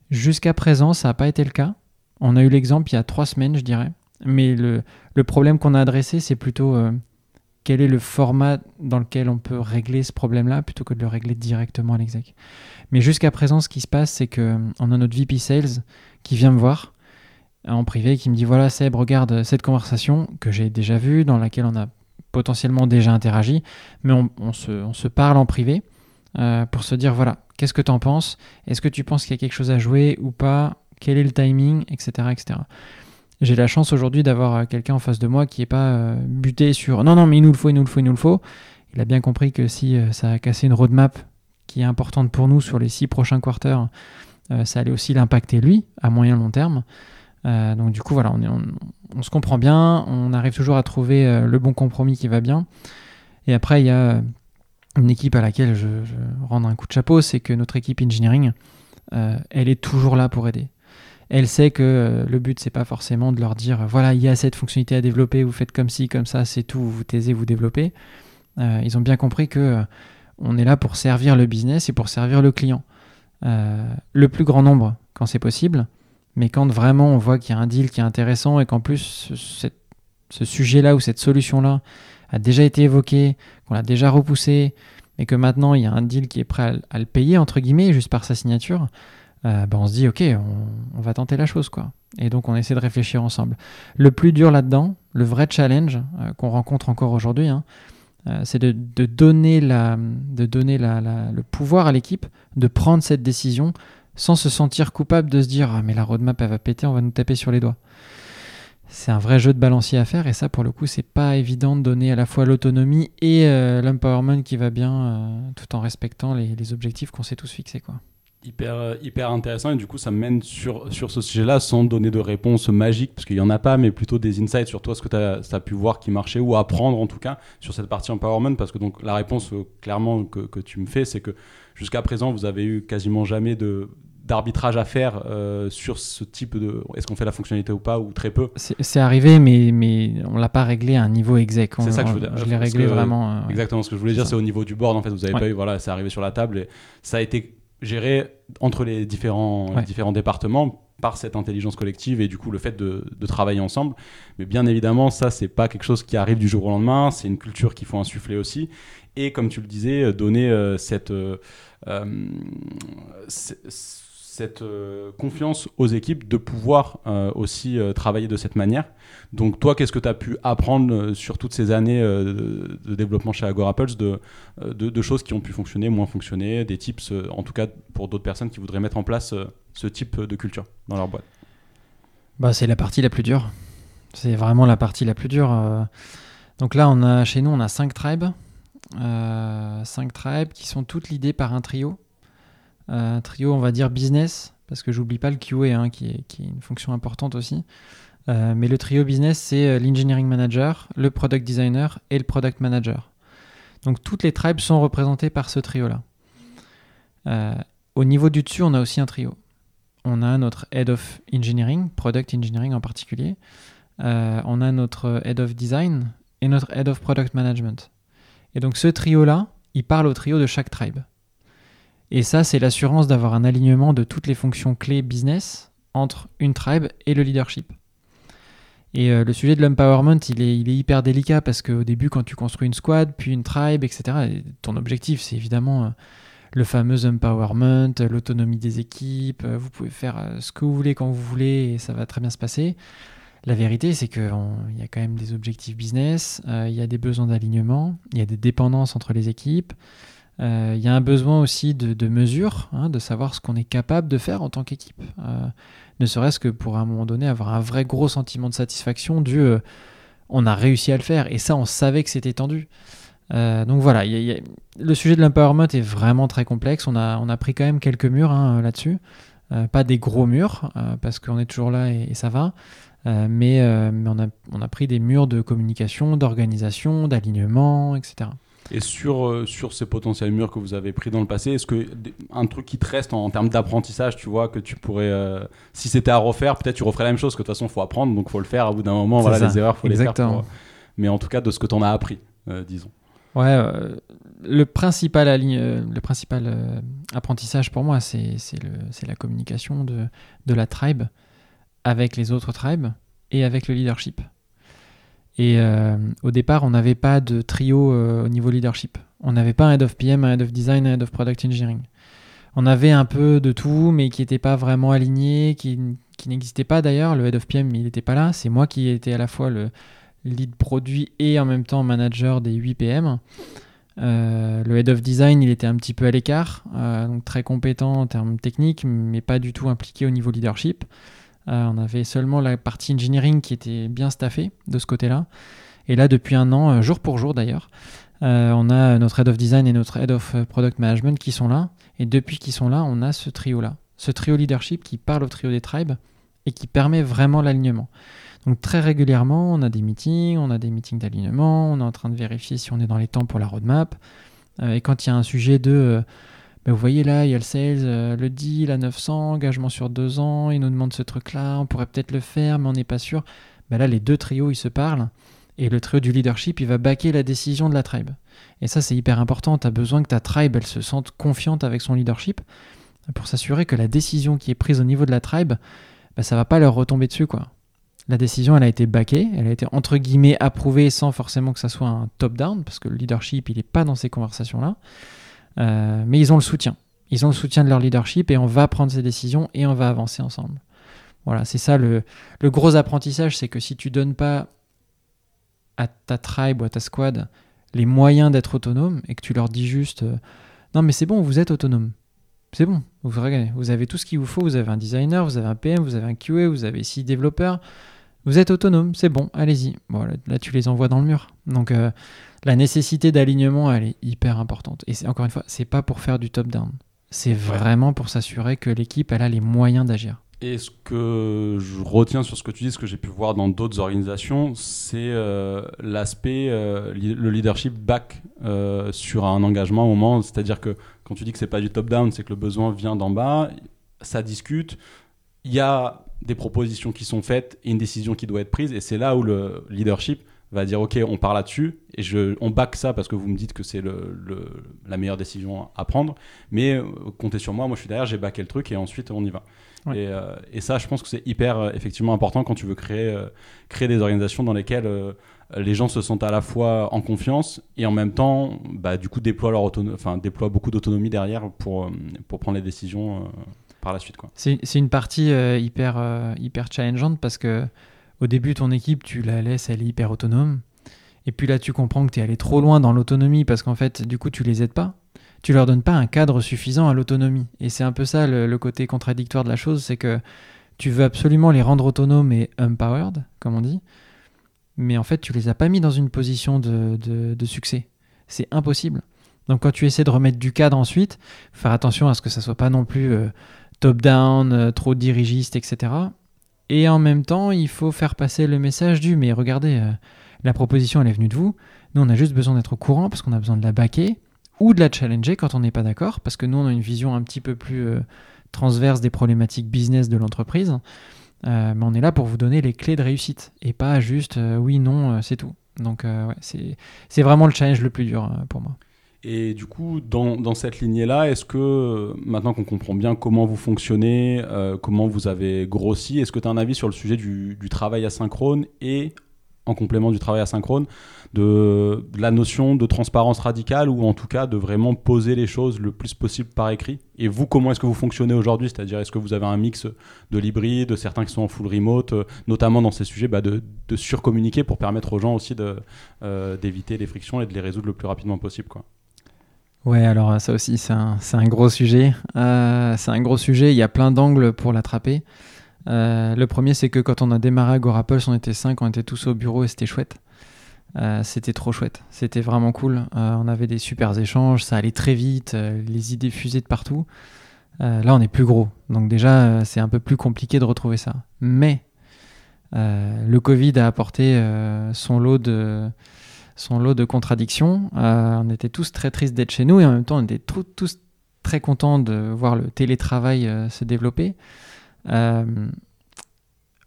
Jusqu'à présent, ça n'a pas été le cas. On a eu l'exemple il y a trois semaines, je dirais. Mais le, problème qu'on a adressé, c'est plutôt euh, quel est le format dans lequel on peut régler ce problème-là plutôt que de le régler directement à l'exec. Mais jusqu'à présent, ce qui se passe, c'est qu'on a notre VP Sales qui vient me voir en privé, qui me dit voilà Seb, regarde cette conversation que j'ai déjà vue, dans laquelle on a potentiellement déjà interagi, mais on se parle en privé. Euh, pour se dire voilà, qu'est-ce que tu en penses? Est-ce que tu penses qu'il y a quelque chose à jouer ou pas? Quel est le timing? Etc. etc. J'ai la chance aujourd'hui d'avoir euh, quelqu'un en face de moi qui n'est pas euh, buté sur non, non, mais il nous le faut, il nous le faut, il nous le faut. Il a bien compris que si ça a cassé une roadmap qui est importante pour nous sur les six prochains quarters, ça allait aussi l'impacter lui à moyen long terme. donc du coup voilà, on, on, se comprend bien, on arrive toujours à trouver le bon compromis qui va bien. Et après il y a une équipe à laquelle je, rends un coup de chapeau, c'est que notre équipe engineering, euh, elle est toujours là pour aider. Elle sait que euh, le but, c'est pas forcément de leur dire voilà, il y a cette fonctionnalité à développer, vous faites comme ci, comme ça, c'est tout, vous taisez, vous développez. Euh, ils ont bien compris que on est là pour servir le business et pour servir le client. le plus grand nombre, quand c'est possible, mais quand vraiment on voit qu'il y a un deal qui est intéressant et qu'en plus ce sujet-là ou cette solution-là, a déjà été évoqué, qu'on l'a déjà repoussé, et que maintenant il y a un deal qui est prêt à, le payer, entre guillemets, juste par sa signature, ben, on se dit, ok, on, va tenter la chose, quoi. Et donc, on essaie de réfléchir ensemble. Le plus dur là-dedans, le vrai challenge qu'on rencontre encore aujourd'hui, hein, c'est de, donner, la, de donner le pouvoir à l'équipe de prendre cette décision sans se sentir coupable de se dire ah mais la roadmap elle va péter, on va nous taper sur les doigts. C'est un vrai jeu de balancier à faire et ça pour le coup c'est pas évident de donner à la fois l'autonomie et euh, l'empowerment qui va bien euh, tout en respectant les, objectifs qu'on s'est tous fixés quoi. Hyper, euh, hyper intéressant et du coup ça me mène sur, sur ce sujet-là sans donner de réponse magique parce qu'il n'y en a pas mais plutôt des insights sur toi ce que tu as, as, pu voir qui marchait ou apprendre en tout cas sur cette partie empowerment parce que donc la réponse clairement que, que tu me fais c'est que jusqu'à présent vous avez eu quasiment jamais de, d'arbitrage à faire euh, sur ce type de est-ce qu'on fait la fonctionnalité ou pas ou très peu? C'est arrivé mais mais on l'a pas réglé à un niveau exec c'est ça que je, je l'ai réglé vraiment euh, exactement ce que je voulais dire c'est au niveau du board en fait. Vous avez pas eu voilà c'est arrivé sur la table et ça a été géré entre les différents différents départements par cette intelligence collective et du coup le fait de, de travailler ensemble. Mais bien évidemment ça c'est pas quelque chose qui arrive du jour au lendemain. C'est une culture qu'il faut insuffler aussi. Et comme tu le disais donner euh, cette cette euh, confiance aux équipes de pouvoir euh, aussi euh, travailler de cette manière. Donc toi, qu'est-ce que tu as pu apprendre sur toutes ces années de, développement chez Agorapples de, de, choses qui ont pu fonctionner, moins fonctionner, des tips, en tout cas pour d'autres personnes qui voudraient mettre en place ce type de culture dans leur boîte? Bah, C'est la partie la plus dure. C'est vraiment la partie la plus dure. Donc là, on a, chez nous, on a cinq tribes. cinq tribes qui sont toutes l'idée par un trio un trio, on va dire business, parce que j'oublie pas le QA, hein, qui, est, qui, est, une fonction importante aussi. Euh, mais le trio business, c'est euh, l'engineering manager, le product designer et le product manager. Donc toutes les tribes sont représentées par ce trio-là. Euh, au niveau du dessus, on a aussi un trio. On a notre head of engineering, product engineering en particulier. on a notre head of design et notre head of product management. Et donc ce trio-là, il parle au trio de chaque tribe. Et ça, c'est l'assurance d'avoir un alignement de toutes les fonctions clés business entre une tribe et le leadership. Et euh, le sujet de l'empowerment, il est, hyper délicat parce qu'au début, quand tu construis une squad, puis une tribe, etc., ton objectif, c'est évidemment euh, le fameux empowerment, l'autonomie des équipes. Euh, vous pouvez faire ce que vous voulez quand vous voulez et ça va très bien se passer. La vérité, c'est qu'il y a quand même des objectifs business, il y a des besoins d'alignement, il y a des dépendances entre les équipes. Euh, il y a un besoin aussi de, mesure, hein, de savoir ce qu'on est capable de faire en tant qu'équipe. Euh, ne serait-ce que pour à un moment donné avoir un vrai gros sentiment de satisfaction du euh, on a réussi à le faire et ça on savait que c'était tendu. donc voilà, le sujet de l'empowerment est vraiment très complexe. On a, on a pris quand même quelques murs hein, là-dessus. pas des gros murs, parce qu'on est toujours là et, ça va. mais, mais on, a, on a pris des murs de communication, d'organisation, d'alignement, etc. Et sur, euh, sur ces potentiels murs que vous avez pris dans le passé, est-ce que un truc qui te reste en, termes d'apprentissage, tu vois, que tu pourrais, euh, si c'était à refaire, peut-être tu referais la même chose, que de toute façon, il faut apprendre, donc il faut le faire. À bout d'un moment, voilà, les erreurs, il faut les faire. mais en tout cas, de ce que tu en as appris, euh, disons. Ouais, le principal, le principal apprentissage pour moi, c'est la communication de, de la tribe avec les autres tribes et avec le leadership. Et euh, au départ, on n'avait pas de trio euh, au niveau leadership. On n'avait pas un head of PM, un head of design, un head of product engineering. On avait un peu de tout, mais qui n'était pas vraiment aligné, qui, n'existait pas d'ailleurs. Le head of PM, il n'était pas là. C'est moi qui étais à la fois le lead produit et en même temps manager des 8 PM. Euh, le head of design, il était un petit peu à l'écart, donc très compétent en termes techniques, mais pas du tout impliqué au niveau leadership. Euh, on avait seulement la partie engineering qui était bien staffée de ce côté-là. Et là, depuis un an, euh, jour pour jour d'ailleurs, euh, on a notre head of design et notre head of product management qui sont là. Et depuis qu'ils sont là, on a ce trio-là. Ce trio leadership qui parle au trio des tribes et qui permet vraiment l'alignement. Donc très régulièrement, on a des meetings, on a des meetings d'alignement, on est en train de vérifier si on est dans les temps pour la roadmap. et quand il y a un sujet de vous voyez là, il y a le sales, euh, le deal à 900, engagement sur deux ans, il nous demande ce truc-là, on pourrait peut-être le faire, mais on n'est pas sûr. Ben là, les deux trios, ils se parlent, et le trio du leadership, il va baquer la décision de la tribe. Et ça, c'est hyper important. Tu as besoin que ta tribe, elle se sente confiante avec son leadership pour s'assurer que la décision qui est prise au niveau de la tribe, ben, ça va pas leur retomber dessus, quoi. La décision, elle a été baquée, elle a été entre guillemets approuvée sans forcément que ça soit un top-down, parce que le leadership, il n'est pas dans ces conversations-là. Euh, mais ils ont le soutien. ils ont le soutien de leur leadership et on va prendre ces décisions et on va avancer ensemble. Voilà, c'est ça le, gros apprentissage, c'est que si tu donnes pas à ta tribe ou à ta squad les moyens d'être autonome et que tu leur dis juste euh, non mais c'est bon, vous êtes autonome. C'est bon, vous, vous avez tout ce qu'il vous faut, vous avez un designer, vous avez un PM, vous avez un QA, vous avez six développeurs, vous êtes autonome, c'est bon, allez-y. Bon, là, tu les envoies dans le mur. Donc euh, la nécessité d'alignement, elle est hyper importante. Et encore une fois, c'est pas pour faire du top-down. C'est vraiment pour s'assurer que l'équipe, elle a les moyens d'agir. Et ce que je retiens sur ce que tu dis, ce que j'ai pu voir dans d'autres organisations, c'est euh, l'aspect, euh, le leadership back euh, sur un engagement au moment. C'est-à-dire que quand tu dis que c'est pas du top-down, c'est que le besoin vient d'en bas, ça discute, il y a des propositions qui sont faites et une décision qui doit être prise. Et c'est là où le leadership va dire ok on part là-dessus et je, on back ça parce que vous me dites que c'est le, la meilleure décision à prendre. Mais comptez sur moi moi je suis derrière j'ai backé le truc et ensuite on y va. Euh, et, ça, je pense que c'est hyper euh, effectivement important quand tu veux créer, euh, créer des organisations dans lesquelles les gens se sentent à la fois en confiance et en même temps, bah, du coup, déploient, leur enfin, déploient beaucoup d'autonomie derrière pour, pour prendre les décisions par la suite. C'est une partie hyper, hyper challengeante parce que au début, ton équipe, tu la laisses, elle est hyper autonome. Et puis là, tu comprends que tu es allé trop loin dans l'autonomie parce qu'en fait, du coup, tu les aides pas tu leur donnes pas un cadre suffisant à l'autonomie. Et c'est un peu ça le, côté contradictoire de la chose, c'est que tu veux absolument les rendre autonomes et empowered, comme on dit, mais en fait tu les as pas mis dans une position de, succès. C'est impossible. Donc quand tu essaies de remettre du cadre ensuite, faire attention à ce que ça soit pas non plus euh, top-down, euh, trop dirigiste, etc. Et en même temps, il faut faire passer le message du mais regardez, euh, la proposition elle est venue de vous, nous on a juste besoin d'être au courant parce qu'on a besoin de la baquer ou de la challenger quand on n'est pas d'accord, parce que nous, on a une vision un petit peu plus euh, transverse des problématiques business de l'entreprise. Euh, mais on est là pour vous donner les clés de réussite et pas juste oui, non, c'est tout. Donc, ouais, c'est vraiment le challenge le plus dur pour moi. Et du coup, dans, cette lignée-là, est-ce que maintenant qu'on comprend bien comment vous fonctionnez, comment vous avez grossi, est-ce que tu as un avis sur le sujet du, travail asynchrone et en complément du travail asynchrone, de, la notion de transparence radicale ou en tout cas de vraiment poser les choses le plus possible par écrit? Et vous, comment est-ce que vous fonctionnez aujourd'hui? C'est-à-dire, est-ce que vous avez un mix de l'hybride, de certains qui sont en full remote, euh, notamment dans ces sujets bah, de, surcommuniquer pour permettre aux gens aussi euh, d'éviter les frictions et de les résoudre le plus rapidement possible quoi? Ouais, alors ça aussi, c'est un, gros sujet. Euh, c'est un gros sujet, il y a plein d'angles pour l'attraper. Euh, le premier, c'est que quand on a démarré GoRapples, on était cinq, on était tous au bureau et c'était chouette. Euh, c'était trop chouette, c'était vraiment cool. On avait des super échanges, ça allait très vite, les idées fusaient de partout. là, on est plus gros, donc déjà, c'est un peu plus compliqué de retrouver ça. Mais le Covid a apporté son lot de son lot de contradictions. on était tous très tristes d'être chez nous et en même temps, on était tous très contents de voir le télétravail se développer. Euh,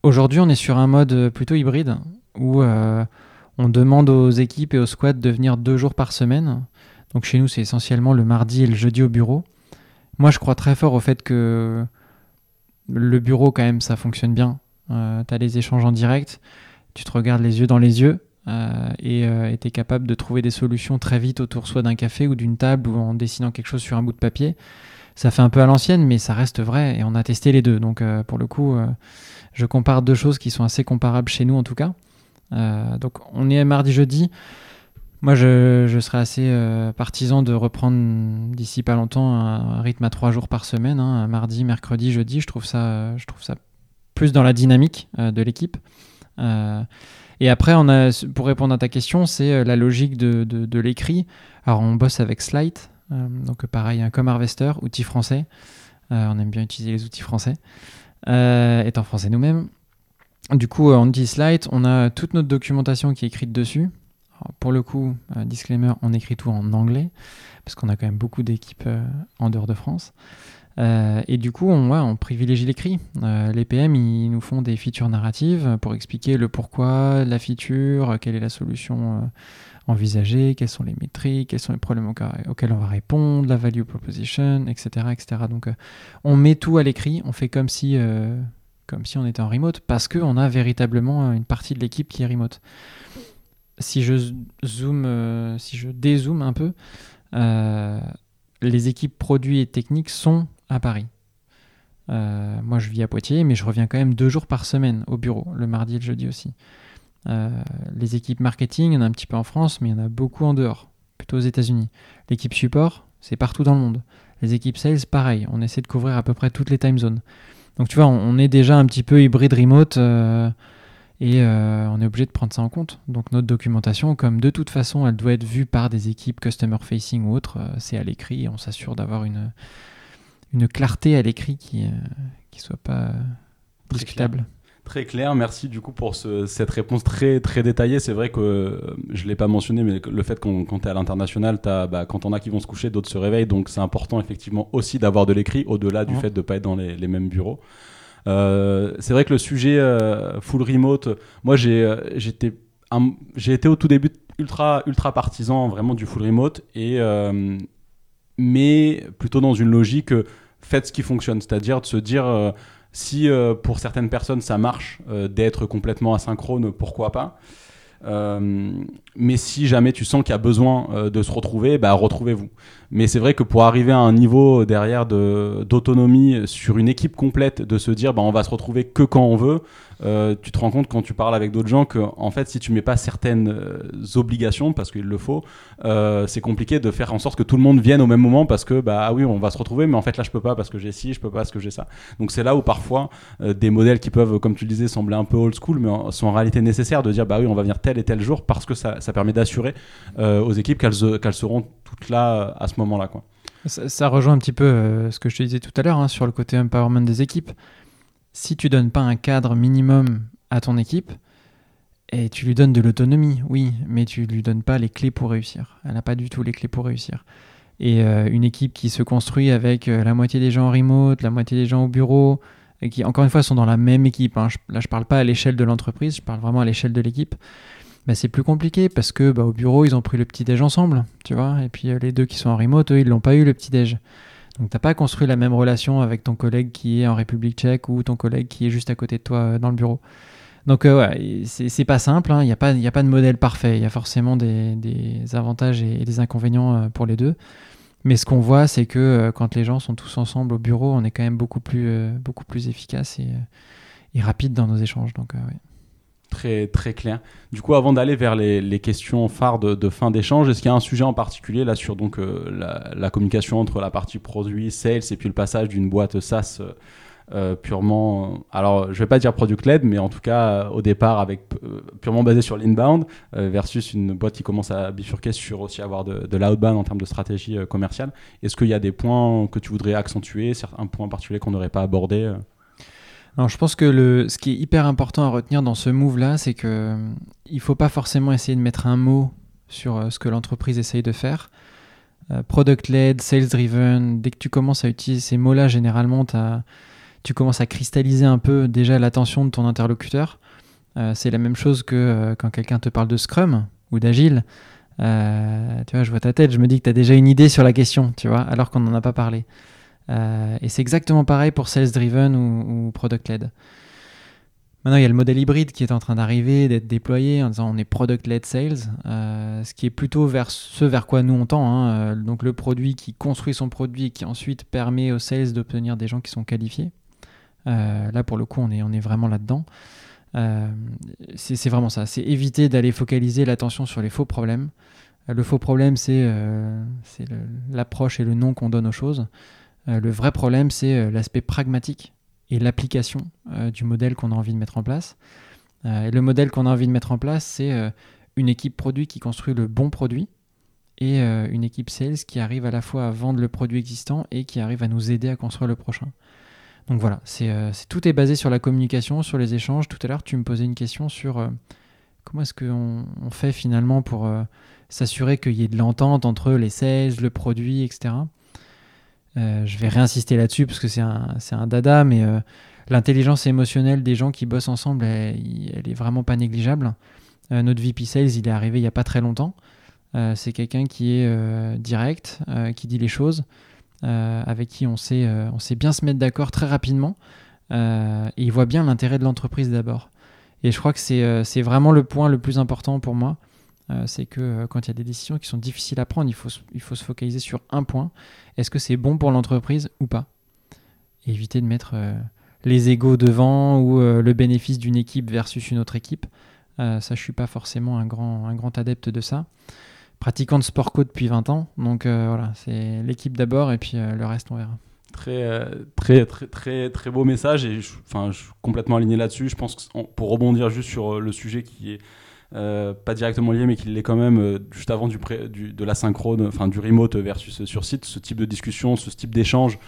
aujourd'hui, on est sur un mode plutôt hybride où euh, on demande aux équipes et aux squads de venir deux jours par semaine. Donc chez nous, c'est essentiellement le mardi et le jeudi au bureau. Moi, je crois très fort au fait que le bureau, quand même, ça fonctionne bien. Euh, tu as les échanges en direct, tu te regardes les yeux dans les yeux et tu es capable de trouver des solutions très vite autour soit d'un café ou d'une table ou en dessinant quelque chose sur un bout de papier ça fait un peu à l'ancienne, mais ça reste vrai et on a testé les deux. Donc euh, pour le coup, euh, je compare deux choses qui sont assez comparables chez nous en tout cas. Euh, donc on est mardi jeudi. Moi, je, serais assez partisan de reprendre d'ici pas longtemps un, rythme à trois jours par semaine, hein, mardi, mercredi, jeudi. Je trouve ça, je trouve ça plus dans la dynamique de l'équipe. Et après, on a, pour répondre à ta question, c'est la logique de, l'écrit. Alors, on bosse avec Slide, euh, donc pareil, un comme Harvester, outil français. Euh, on aime bien utiliser les outils français, euh, étant français nous-mêmes. Du coup, on dit Slide, on a toute notre documentation qui est écrite dessus. pour le coup, disclaimer, on écrit tout en anglais, parce qu'on a quand même beaucoup d'équipes en dehors de France. Et du coup, on, on privilégie l'écrit. les PM, ils nous font des features narratives pour expliquer le pourquoi, la feature, quelle est la solution envisager, quelles sont les métriques, quels sont les problèmes auxquels on va répondre, la value proposition, etc. etc. Donc euh, on met tout à l'écrit, on fait comme si, euh, comme si on était en remote, parce qu'on a véritablement une partie de l'équipe qui est remote. Si je zoome, euh, si je dézoome un peu, les équipes produits et techniques sont à Paris. Euh, moi, je vis à Poitiers, mais je reviens quand même deux jours par semaine au bureau, le mardi et le jeudi aussi. Euh, les équipes marketing, il y en a un petit peu en France, mais il y en a beaucoup en dehors, plutôt aux États-Unis. L'équipe support, c'est partout dans le monde. Les équipes sales, pareil, on essaie de couvrir à peu près toutes les time zones. Donc tu vois, on, est déjà un petit peu hybride remote euh, et on est obligé de prendre ça en compte. Donc notre documentation, comme de toute façon elle doit être vue par des équipes customer facing ou autres, c'est à l'écrit et on s'assure d'avoir une, une clarté à l'écrit qui ne euh, soit pas discutable. Très clair, merci du coup pour cette réponse très très détaillée. C'est vrai que euh, je ne l'ai pas mentionné, mais le fait qu'on quand tu es à l'international, bah, quand on a qui vont se coucher, d'autres se réveillent. Donc c'est important effectivement aussi d'avoir de l'écrit au-delà du fait de ne pas être dans les, mêmes bureaux. Euh, c'est vrai que le sujet full remote, moi j'ai été au tout début ultra ultra partisan vraiment du full remote et mais plutôt dans une logique faites ce qui fonctionne, c'est-à-dire de se dire euh, si euh, pour certaines personnes ça marche euh, d'être complètement asynchrone, pourquoi pas. mais si jamais tu sens qu'il y a besoin de se retrouver, bah, retrouvez-vous. Mais c'est vrai que pour arriver à un niveau derrière d'autonomie sur une équipe complète, de se dire bah, on va se retrouver que quand on veut, euh, tu te rends compte quand tu parles avec d'autres gens que en fait si tu mets pas certaines euh, obligations parce qu'il le faut euh, c'est compliqué de faire en sorte que tout le monde vienne au même moment parce que bah ah oui on va se retrouver mais en fait là je peux pas parce que j'ai ci je peux pas parce que j'ai ça. Donc c'est là où parfois des modèles qui peuvent comme tu le disais sembler un peu old school mais sont en réalité nécessaires de dire bah oui on va venir tel et tel jour parce que ça, ça permet d'assurer aux équipes qu'elles qu'elles seront toutes là à ce moment là quoi ça, rejoint un petit peu ce que je te disais tout à l'heure hein, sur le côté empowerment des équipes si tu donnes pas un cadre minimum à ton équipe, et tu lui donnes de l'autonomie, oui, mais tu lui donnes pas les clés pour réussir. Elle n'a pas du tout les clés pour réussir. Et euh, une équipe qui se construit avec euh, la moitié des gens en remote, la moitié des gens au bureau, qui encore une fois sont dans la même équipe. Hein. là, je parle pas à l'échelle de l'entreprise, je parle vraiment à l'échelle de l'équipe. Bah, c'est plus compliqué parce que bah, au bureau, ils ont pris le petit déj ensemble, tu vois. Et puis euh, les deux qui sont en remote, eux, ils l'ont pas eu le petit déj. Donc t'as pas construit la même relation avec ton collègue qui est en République tchèque ou ton collègue qui est juste à côté de toi euh, dans le bureau. Donc euh, ouais, c'est pas simple, hein. il n'y a, pas, a pas de modèle parfait, il y a forcément des, avantages et, des inconvénients euh, pour les deux. Mais ce qu'on voit, c'est que quand les gens sont tous ensemble au bureau, on est quand même beaucoup plus, beaucoup plus efficace et, et rapide dans nos échanges. Donc, ouais très, très clair. Du coup, avant d'aller vers les, questions phares de, fin d'échange, est-ce qu'il y a un sujet en particulier là sur donc, euh, la, communication entre la partie produit, sales et puis le passage d'une boîte SaaS euh, purement, alors je vais pas dire product led, mais en tout cas au départ avec euh, purement basé sur l'inbound versus une boîte qui commence à bifurquer sur aussi avoir de, de l'outbound en termes de stratégie commerciale. Est-ce qu'il y a des points que tu voudrais accentuer, un point particulier qu'on n'aurait pas abordé alors, je pense que le, ce qui est hyper important à retenir dans ce move-là, c'est que euh, il faut pas forcément essayer de mettre un mot sur euh, ce que l'entreprise essaye de faire. Euh, product-led, sales-driven, dès que tu commences à utiliser ces mots-là, généralement, tu commences à cristalliser un peu déjà l'attention de ton interlocuteur. c'est la même chose que quand quelqu'un te parle de Scrum ou d'Agile. tu vois, je vois ta tête, je me dis que tu as déjà une idée sur la question, tu vois, alors qu'on n'en a pas parlé. Euh, et c'est exactement pareil pour Sales Driven ou, Product Led. Maintenant, il y a le modèle hybride qui est en train d'arriver, d'être déployé en disant on est Product Led Sales, euh, ce qui est plutôt vers ce vers quoi nous on tend. Hein. Euh, donc le produit qui construit son produit et qui ensuite permet aux sales d'obtenir des gens qui sont qualifiés. là, pour le coup, on est, on est vraiment là-dedans. c'est vraiment ça. C'est éviter d'aller focaliser l'attention sur les faux problèmes. Le faux problème, c'est l'approche et le nom qu'on donne aux choses. Euh, le vrai problème, c'est euh, l'aspect pragmatique et l'application euh, du modèle qu'on a envie de mettre en place. et le modèle qu'on a envie de mettre en place, c'est une équipe produit qui construit le bon produit et une équipe sales qui arrive à la fois à vendre le produit existant et qui arrive à nous aider à construire le prochain. Donc voilà, c'est tout est basé sur la communication, sur les échanges. Tout à l'heure, tu me posais une question sur comment est-ce qu'on on fait finalement pour s'assurer qu'il y ait de l'entente entre les sales, le produit, etc. Euh, je vais réinsister là-dessus parce que c'est un, dada, mais euh, l'intelligence émotionnelle des gens qui bossent ensemble, elle, est vraiment pas négligeable. Euh, notre VP Sales, il est arrivé il y a pas très longtemps. c'est quelqu'un qui est direct, qui dit les choses, avec qui on sait, on sait bien se mettre d'accord très rapidement. il voit bien l'intérêt de l'entreprise d'abord. Et je crois que c'est vraiment le point le plus important pour moi. C'est que quand il y a des décisions qui sont difficiles à prendre, il faut, il faut se focaliser sur un point. Est-ce que c'est bon pour l'entreprise ou pas? Éviter de mettre les égaux devant ou le bénéfice d'une équipe versus une autre équipe. ça, je suis pas forcément un grand, un grand adepte de ça pratiquant de sport co depuis 20 ans. Donc voilà, c'est l'équipe d'abord et puis le reste, on verra. Très, très, très, très, très beau message et je suis complètement aligné là-dessus. Je pense que pour rebondir juste sur le sujet qui est euh, pas directement lié, mais qui l'est quand même euh, juste avant du, du, de enfin du remote versus sur site, ce type de discussion, ce type d'échange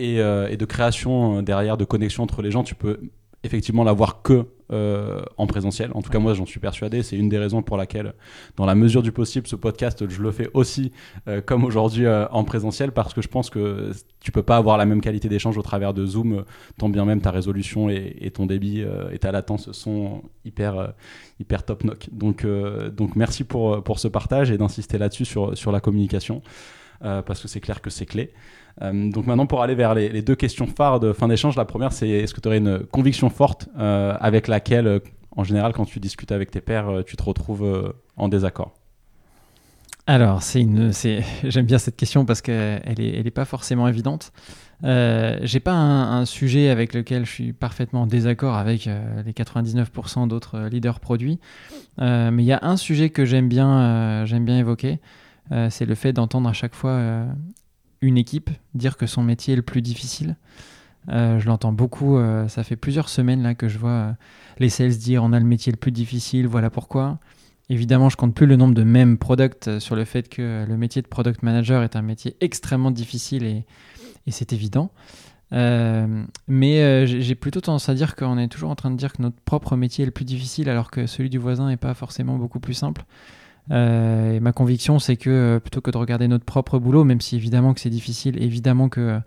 euh, et, de création derrière, de connexion entre les gens, tu peux effectivement l'avoir que euh, en présentiel. En tout cas, moi, j'en suis persuadé. C'est une des raisons pour laquelle, dans la mesure du possible, ce podcast, je le fais aussi euh, comme aujourd'hui euh, en présentiel parce que je pense que tu peux pas avoir la même qualité d'échange au travers de Zoom, tant bien même ta résolution et, ton débit et ta latence sont hyper, hyper top notch. Donc, donc merci pour, pour ce partage et d'insister là-dessus sur, sur la communication. parce que c'est clair que c'est clé. Euh, donc maintenant, pour aller vers les, deux questions phares de fin d'échange, la première, c'est est-ce que tu aurais une conviction forte euh, avec laquelle, euh, en général, quand tu discutes avec tes pairs, tu te retrouves en désaccord? Alors, c'est une, j'aime bien cette question parce qu'elle est, elle est pas forcément évidente. Euh, j'ai pas un, sujet avec lequel je suis parfaitement en désaccord avec les 99% d'autres leaders produits, mais il y a un sujet que j'aime bien, j'aime bien évoquer, c'est le fait d'entendre à chaque fois une équipe dire que son métier est le plus difficile. Euh, je l'entends beaucoup, euh, ça fait plusieurs semaines là que je vois euh, les sales dire on a le métier le plus difficile, voilà pourquoi. Évidemment, je compte plus le nombre de mêmes products sur le fait que le métier de product manager est un métier extrêmement difficile et, et c'est évident. mais j'ai plutôt tendance à dire qu'on est toujours en train de dire que notre propre métier est le plus difficile alors que celui du voisin n'est pas forcément beaucoup plus simple. Euh, et ma conviction, c'est que euh, plutôt que de regarder notre propre boulot, même si évidemment que c'est difficile, évidemment que euh,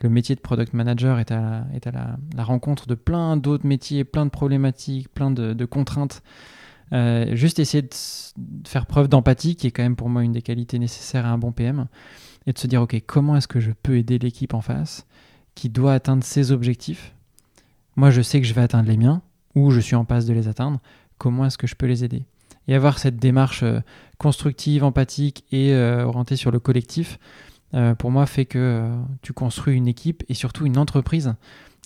le métier de product manager est à la, est à la, rencontre de plein d'autres métiers, plein de problématiques, plein de, contraintes. juste essayer de, faire preuve d'empathie, qui est quand même pour moi une des qualités nécessaires à un bon PM, et de se dire, OK, comment est-ce que je peux aider l'équipe en face qui doit atteindre ses objectifs? Moi, je sais que je vais atteindre les miens, ou je suis en passe de les atteindre. Comment est-ce que je peux les aider? Et avoir cette démarche euh, constructive, empathique et euh, orientée sur le collectif, euh, pour moi, fait que tu construis une équipe et surtout une entreprise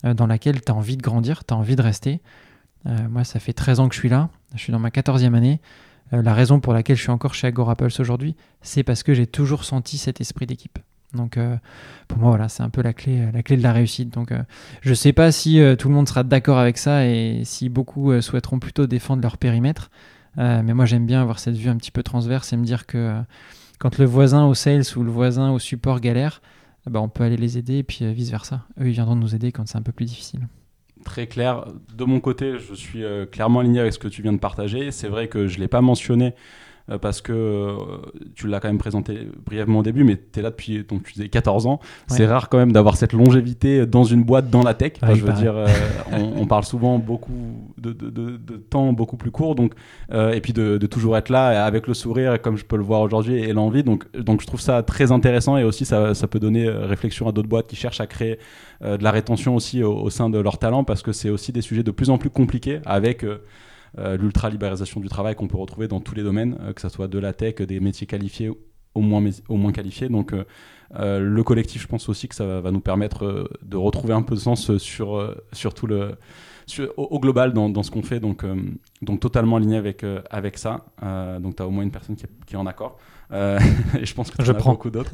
dans laquelle tu as envie de grandir, tu as envie de rester. moi, ça fait 13 ans que je suis là, je suis dans ma 14e année. la raison pour laquelle je suis encore chez Agorapulse aujourd'hui, c'est parce que j'ai toujours senti cet esprit d'équipe. Donc pour moi voilà, c'est un peu la clé, la clé de la réussite. Donc je ne sais pas si tout le monde sera d'accord avec ça et si beaucoup souhaiteront plutôt défendre leur périmètre. Euh, mais moi, j'aime bien avoir cette vue un petit peu transverse et me dire que euh, quand le voisin au sales ou le voisin au support galère, bah, on peut aller les aider et puis euh, vice-versa. Eux, ils viendront nous aider quand c'est un peu plus difficile. Très clair. De mon côté, je suis clairement aligné avec ce que tu viens de partager. C'est vrai que je ne l'ai pas mentionné euh, parce que euh, tu l'as quand même présenté brièvement au début, mais tu es là depuis donc, tu disais 14 ans. C'est rare quand même d'avoir cette longévité dans une boîte, dans la tech. je veux dire, euh, on, parle souvent beaucoup de, de, de, temps beaucoup plus court, donc, et puis de, toujours être là avec le sourire, comme je peux le voir aujourd'hui, et l'envie. Donc, donc je trouve ça très intéressant et aussi ça, ça peut donner réflexion à d'autres boîtes qui cherchent à créer de la rétention aussi au, sein de leur talent, parce que c'est aussi des sujets de plus en plus compliqués avec euh, l'ultra-libéralisation du travail qu'on peut retrouver dans tous les domaines, euh, que ce soit de la tech, des métiers qualifiés au moins, au moins qualifiés. Donc euh, le collectif, je pense aussi que ça va, nous permettre de retrouver un peu de sens sur, sur tout le, au, global dans, dans ce qu'on fait. Donc, donc totalement aligné avec, avec ça. donc tu as au moins une personne qui est, en accord. et je pense que en as beaucoup d'autres.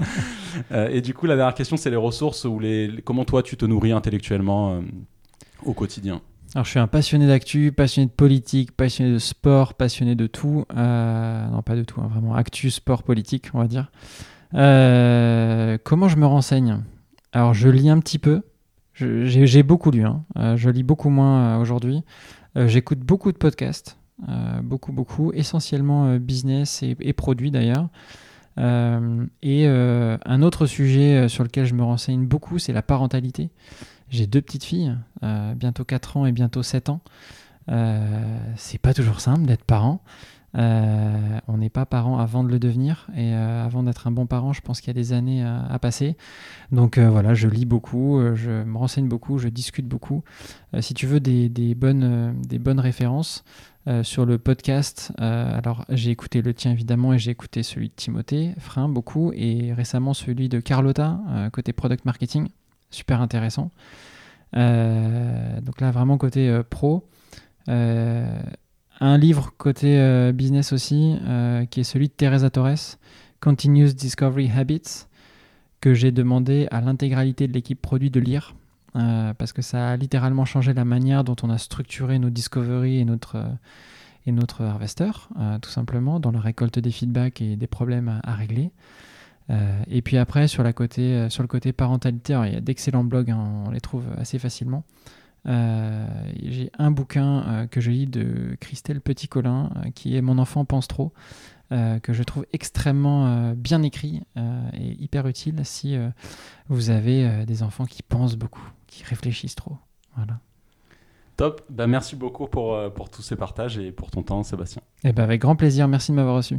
et du coup, la dernière question, c'est les ressources ou les, comment toi tu te nourris intellectuellement au quotidien? Alors, je suis un passionné d'actu, passionné de politique, passionné de sport, passionné de tout. Euh, non, pas de tout, hein, vraiment actu, sport, politique, on va dire. Euh, comment je me renseigne? Alors, je lis un petit peu. J'ai beaucoup lu. Hein. Euh, je lis beaucoup moins aujourd'hui. J'écoute beaucoup de podcasts. beaucoup, beaucoup. Essentiellement business et, et produits d'ailleurs. et un autre sujet sur lequel je me renseigne beaucoup, c'est la parentalité. J'ai deux petites filles, euh, bientôt 4 ans et bientôt 7 ans. Euh, c'est pas toujours simple d'être parent. Euh, on n'est pas parent avant de le devenir et avant d'être un bon parent, je pense qu'il y a des années à, passer. Donc voilà, je lis beaucoup, je me renseigne beaucoup, je discute beaucoup. si tu veux des bonnes références, sur le podcast. alors, j'ai écouté le tien évidemment et j'ai écouté celui de Timothée Frein beaucoup et récemment celui de Carlotta côté product marketing. Super intéressant. donc là, vraiment côté pro. un livre côté business aussi, qui est celui de Teresa Torres, Continuous Discovery Habits, que j'ai demandé à l'intégralité de l'équipe produit de lire. parce que ça a littéralement changé la manière dont on a structuré nos discovery et notre, et notre harvester, tout simplement, dans la récolte des feedbacks et des problèmes à, régler. Et puis après, sur, la côté, sur le côté parentalité, il y a d'excellents blogs, hein, on les trouve assez facilement. J'ai un bouquin que je lis de Christelle Petit-Colin, qui est Mon enfant pense trop, euh, que je trouve extrêmement euh, bien écrit euh, et hyper utile si vous avez des enfants qui pensent beaucoup, qui réfléchissent trop. Voilà. Top, bah, merci beaucoup pour, pour tous ces partages et pour ton temps Sébastien. Et eh ben avec grand plaisir, merci de m'avoir reçu.